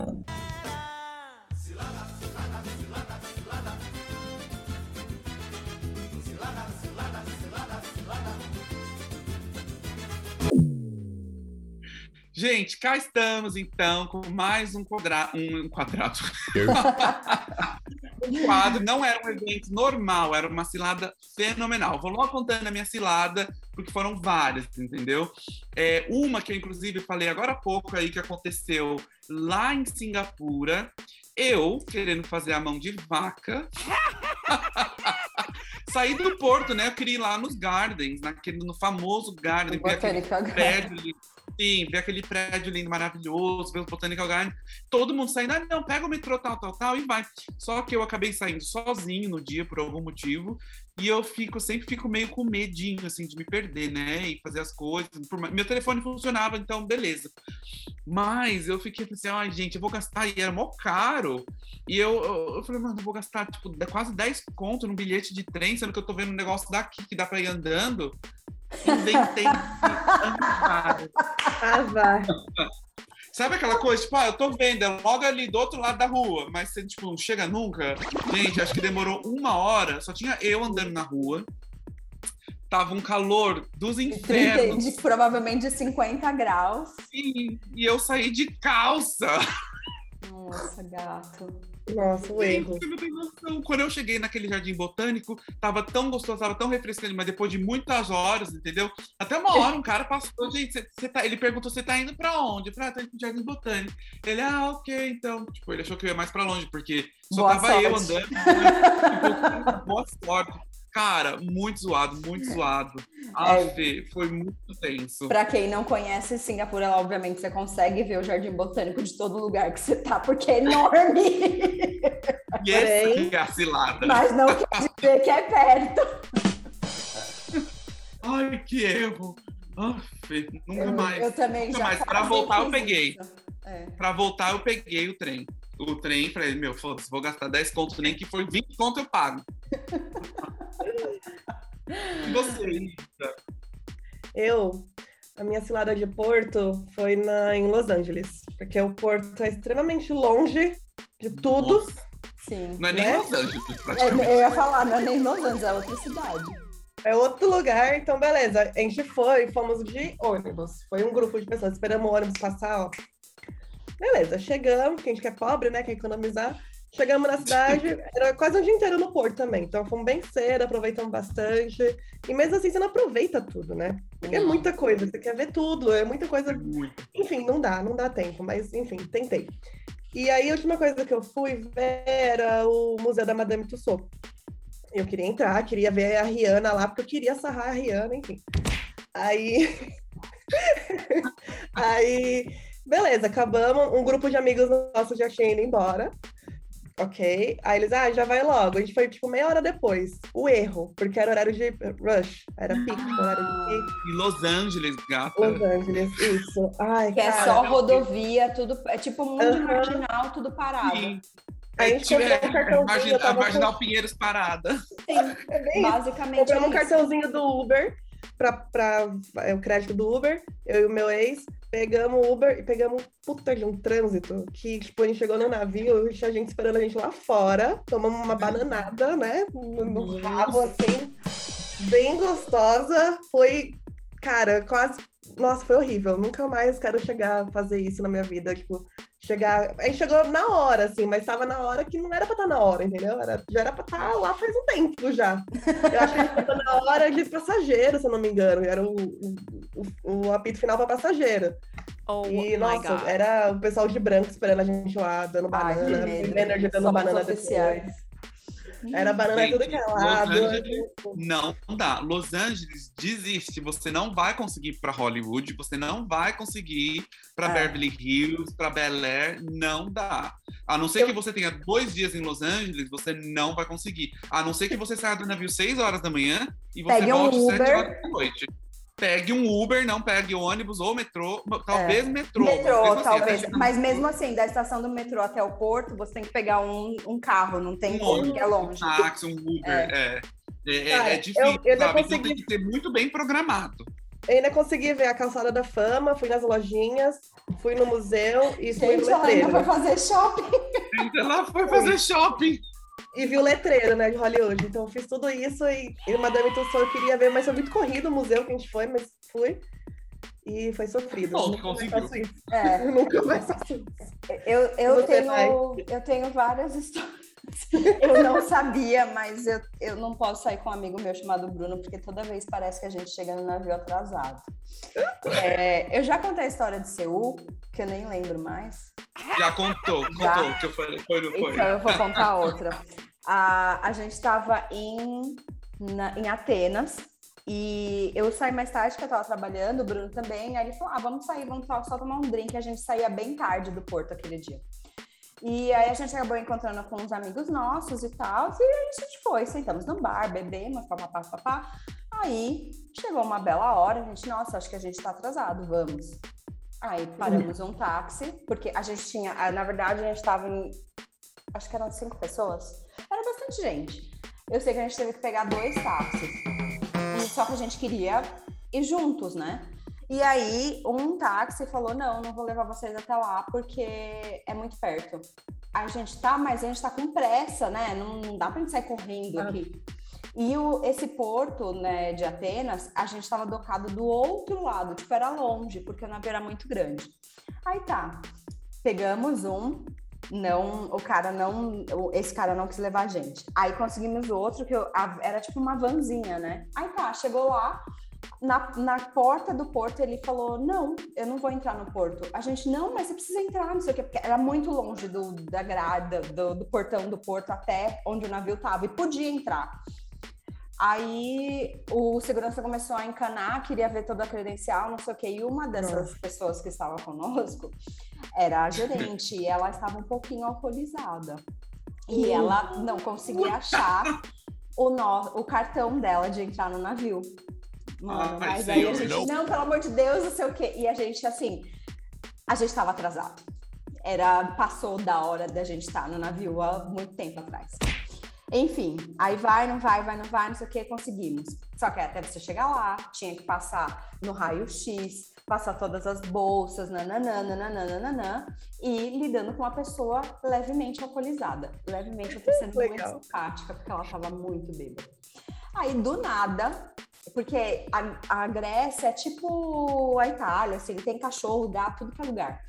Gente, cá estamos então com mais um quadrado. Um quadrado. um quadro. Não era um evento normal, era uma cilada fenomenal. Vou logo contando a minha cilada, porque foram várias, entendeu? É, uma que eu, inclusive, falei agora há pouco aí que aconteceu lá em Singapura. Eu, querendo fazer a mão de vaca. Saí do porto, né? Eu queria ir lá nos Gardens, naquele, no famoso Garden, ver aquele Botânica prédio Sim, ver aquele prédio lindo, maravilhoso, ver os Botanical Garden. Todo mundo saindo, ah, não, pega o metrô, tal, tal, tal, e vai. Só que eu acabei saindo sozinho no dia, por algum motivo, e eu fico, sempre fico meio com medinho, assim, de me perder, né, e fazer as coisas. Meu telefone funcionava, então, beleza. Mas eu fiquei assim, ai, gente, eu vou gastar, e era mó caro. E eu, eu, eu falei, mano, eu vou gastar, tipo, quase 10 conto num bilhete de trem, sendo que eu tô vendo um negócio daqui que dá pra ir andando. Inventei. Ah. Sabe aquela coisa, tipo, ah, eu tô vendo, é logo ali do outro lado da rua, mas você, tipo, não chega nunca. Gente, acho que demorou uma hora, só tinha eu andando na rua. Tava um calor dos 30, infernos, de, provavelmente de 50 graus. sim, e eu saí de calça. Nossa, gato. Nossa, o Gente, erro. você não tem noção. Quando eu cheguei naquele jardim botânico, tava tão gostoso, tava tão refrescante, mas depois de muitas horas, entendeu? Até uma hora um cara passou, gente, você, você tá... ele perguntou, você tá indo pra onde? Eu falei, ah, tô indo pro jardim botânico. Ele, ah, ok, então. Tipo, ele achou que eu ia mais pra longe, porque só Boa tava eu sorte. andando. né? Tipo, boa sorte. Cara, muito zoado, muito zoado. É. Aff, foi muito tenso. Pra quem não conhece Singapura, obviamente você consegue ver o Jardim Botânico de todo lugar que você tá, porque é enorme. E essa que é a cilada. Mas não quer dizer que é perto. Ai, que erro. Aff, nunca Eu, mais. eu também Nunca já mais. Pra voltar, eu peguei. isso. É. Pra voltar, eu peguei o trem. O trem, falei, meu, foda-se, vou gastar 10 conto, nem que for 20 conto eu pago. e você, Rita? Eu, a minha cilada de Porto foi na, em Los Angeles, porque o Porto é extremamente longe de tudo. Nossa, Sim. não é nem Né? Los Angeles, É, eu ia falar, não é nem Los Angeles, é outra cidade. É outro lugar, então beleza. A gente foi, fomos de ônibus. Foi um grupo de pessoas, esperamos o ônibus passar, ó. Beleza, chegamos, porque a gente que é pobre, né? Quer economizar. Chegamos na cidade, era quase um dia inteiro no porto também. Então fomos bem cedo, aproveitamos bastante. E mesmo assim, você não aproveita tudo, né? Porque é muita coisa, você quer ver tudo, é muita coisa Muito. enfim, não dá, não dá tempo, mas enfim, tentei. E aí, a última coisa que eu fui ver era o Museu da Madame Tussauds. Eu queria entrar, queria ver a Rihanna lá, porque eu queria sarrar a Rihanna, enfim. Aí. aí, beleza, acabamos. Um grupo de amigos nossos já tinha ido embora. Ok. Aí eles, ah, já vai logo. A gente foi, tipo, meia hora depois. O erro, porque era horário de rush. Era pico, horário de pico. Em Los Angeles, gata. Los Angeles, isso. Ai, Que é cara. só rodovia, tudo. É tipo um mundo Aham. marginal, tudo parado. Sim. Aí a É, gente tipo, comprou um é, cartãozinho, Marginal com- Pinheiros parada. É bem. Basicamente. Compramos um é isso. cartãozinho do Uber para é, o crédito do Uber, eu e o meu ex, pegamos o Uber e pegamos puta de um trânsito que, tipo, a gente chegou no navio, tinha gente esperando a gente lá fora, tomamos uma bananada, né, no, no rabo, assim, bem gostosa, foi, cara, quase, nossa, foi horrível, nunca mais quero chegar a fazer isso na minha vida, tipo, chegar, a gente chegou na hora, assim, mas tava na hora que não era pra estar na hora, entendeu? Era, já era pra estar lá faz um tempo já. Eu acho que a gente tava na hora de passageiro, se eu não me engano. Era o, o, o, o apito final para passageiro. Oh E, my nossa, God. era o pessoal de branco esperando a gente lá, dando Ai, banana, o Energy dando Somos banana oficiais. depois. Era banana Gente, tudo que é Los lado. Angeles- Não dá. Los Angeles desiste. Você não vai conseguir ir pra Hollywood, você não vai conseguir ir pra É. Beverly Hills, pra Bel Air, não dá. A não ser Eu- que você tenha dois dias em Los Angeles, você não vai conseguir. A não ser que você saia do navio 6 horas da manhã e você Pegue um volte 7 Uber. horas da noite. Pegue um Uber, não pegue ônibus ou metrô, talvez metrô. mas É. Metrô, mesmo assim, talvez. até Mas mesmo assim, da estação do metrô até o porto, você tem que pegar um, um carro, não tem Um como, ônibus, que é longe. um táxi, um Uber, é. É, é- Cara, é eu- difícil, eu ainda sabe? Então consegui- tem que ser muito bem programado. Eu ainda consegui ver a calçada da fama, fui nas lojinhas, fui no museu e fui no Gente, ela ainda letreiro. vai fazer shopping. Gente, ela foi fazer shopping. E vi o letreiro, né, de Hollywood. Então eu fiz tudo isso e, e Madame Tussauds eu queria ver, mas foi muito corrido o museu que a gente foi, mas fui. E foi sofrido. Bom, Nunca mais conseguiu. faço isso. É, Eu nunca mais faço isso. eu, eu, Você tenho, eu tenho várias histórias. Eu não sabia, mas eu, eu não posso sair com um amigo meu chamado Bruno, porque toda vez parece que a gente chega no navio atrasado. É, eu já contei a história de Seul, que eu nem lembro mais. Já contou, Já. contou, que eu falei, foi, não foi. Então eu vou contar outra. A, a gente estava em, na- em Atenas e eu saí mais tarde, que eu estava trabalhando, o Bruno também. Aí ele falou: ah, vamos sair, vamos só tomar um drink. A gente saía bem tarde do Porto aquele dia. E aí a gente acabou encontrando com uns amigos nossos e tal. E a gente foi, sentamos no bar, bebemos, papapá, papá. Aí chegou uma bela hora, a gente, nossa, acho que a gente tá atrasado, vamos. Aí paramos um táxi, porque a gente tinha, na verdade, a gente tava em, acho que eram cinco pessoas. Era bastante gente. Eu sei que a gente teve que pegar dois táxis. E só que a gente queria ir juntos, né? E aí, um táxi falou: não, não vou levar vocês até lá porque é muito perto. A gente tá, mas a gente tá com pressa, né? Não, não dá pra gente sair correndo Ah. aqui. E o, esse porto né, de Atenas, a gente estava docado do outro lado, tipo, era longe, porque o navio era muito grande. Aí tá, pegamos um, não, o cara não, esse cara não quis levar a gente. Aí conseguimos outro, que eu- a- era tipo uma vanzinha, né? Aí tá, chegou lá, na, na porta do porto ele falou, não, eu não vou entrar no porto. A gente, não, mas você precisa entrar, não sei o quê, porque era muito longe do, da grade, do, do portão do porto até onde o navio tava, e podia entrar. Aí o segurança começou a encanar, queria ver toda a credencial, não sei o quê. E uma dessas pessoas que estava conosco era a gerente, e ela estava um pouquinho alcoolizada. E ela não conseguia achar o, no- o cartão dela de entrar no navio. Mano, Ai, mas aí a gente, não. não, pelo amor de Deus, não sei o quê. E a gente, assim, a gente estava atrasado. Era, passou da hora da gente estar no navio há muito tempo atrás. Enfim, aí vai, não vai, vai, não vai, não sei o que, conseguimos. Só que até você chegar lá, tinha que passar no raio-x, passar todas as bolsas, nananã, nananã, nananã, e lidando com uma pessoa levemente alcoolizada. Levemente, eu tô sendo muito simpática, porque ela tava muito bêbada. Aí, do nada, porque a, a Grécia é tipo a Itália, assim, tem cachorro, gato, tudo que é lugar.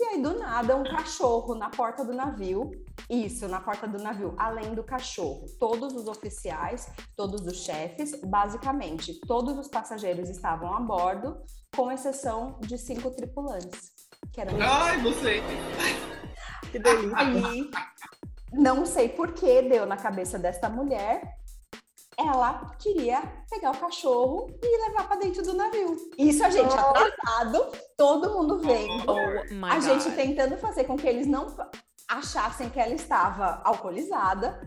E aí, do nada, um cachorro na porta do navio. Isso, na porta do navio. Além do cachorro, todos os oficiais, todos os chefes, basicamente, todos os passageiros estavam a bordo, com exceção de cinco tripulantes. Que eram Ai, não sei. Que delícia. Aí, não sei por que deu na cabeça desta mulher. Ela queria pegar o cachorro e levar para dentro do navio. Isso a gente Oh. atrasado, todo mundo vendo. Oh a God. gente tentando fazer com que eles não achassem que ela estava alcoolizada.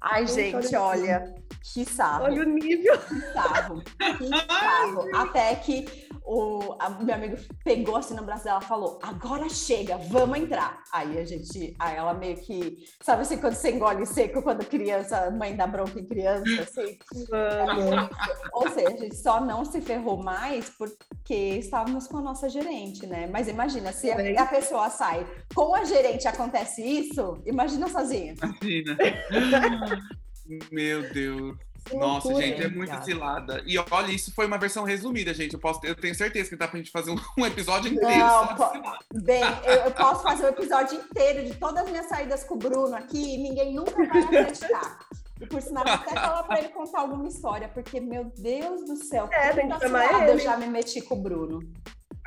Ai, Gente, gente, olha olha, que sarro, Olha o nível. que sarro, que sarro. Até que o meu amigo pegou assim no braço dela e falou: agora chega, vamos entrar. Aí a gente, aí ela meio que, sabe assim, quando você engole seco quando criança, mãe dá bronca em criança, assim? Mano. Ou seja, a gente só não se ferrou mais porque estávamos com a nossa gerente, né? Mas imagina, se a, a pessoa sai com a gerente e acontece isso, imagina sozinha. Imagina. Meu Deus. Nossa, loucura. gente, é muito cilada. E olha, isso foi uma versão resumida, gente. Eu, posso, eu tenho certeza que dá pra gente fazer um, um episódio inteiro. Não, só po-. Bem, eu, eu posso fazer o episódio inteiro de todas as minhas saídas com o Bruno aqui e ninguém nunca vai acreditar. E por sinal, vou até falar pra ele contar alguma história, porque, meu Deus do céu, É, tem que quanta chamar cilada eu ele. já me meti com o Bruno.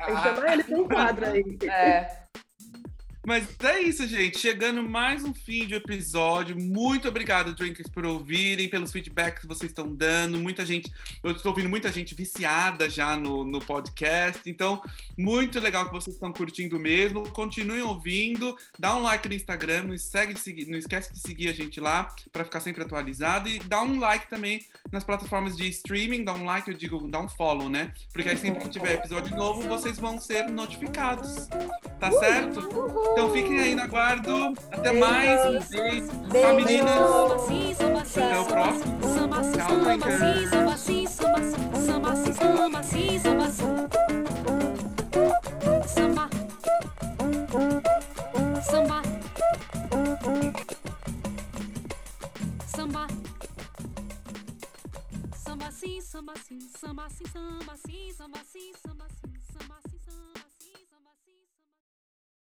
Tem que chamar ele pra um quadro aí. É. Mas é isso, gente. Chegando mais um fim de episódio. Muito obrigado, Drinkers, por ouvirem, pelos feedbacks que vocês estão dando. Muita gente, eu estou ouvindo muita gente viciada já no, no podcast. Então, muito legal que vocês estão curtindo mesmo. Continuem ouvindo. Dá um like no Instagram. Não, segue não esquece de seguir a gente lá para ficar sempre atualizado. E dá um like também nas plataformas de streaming. Dá um like, eu digo, dá um follow, né? Porque aí sempre que tiver episódio novo, vocês vão ser notificados. Tá certo? Então fiquem aí no aguardo Até mais. Um beijo. Tchau, meninas. Até o próximo. Tchau, Samba. Samba. Samba sim, samba sim, samba sim, samba sim, samba sim, samba sim.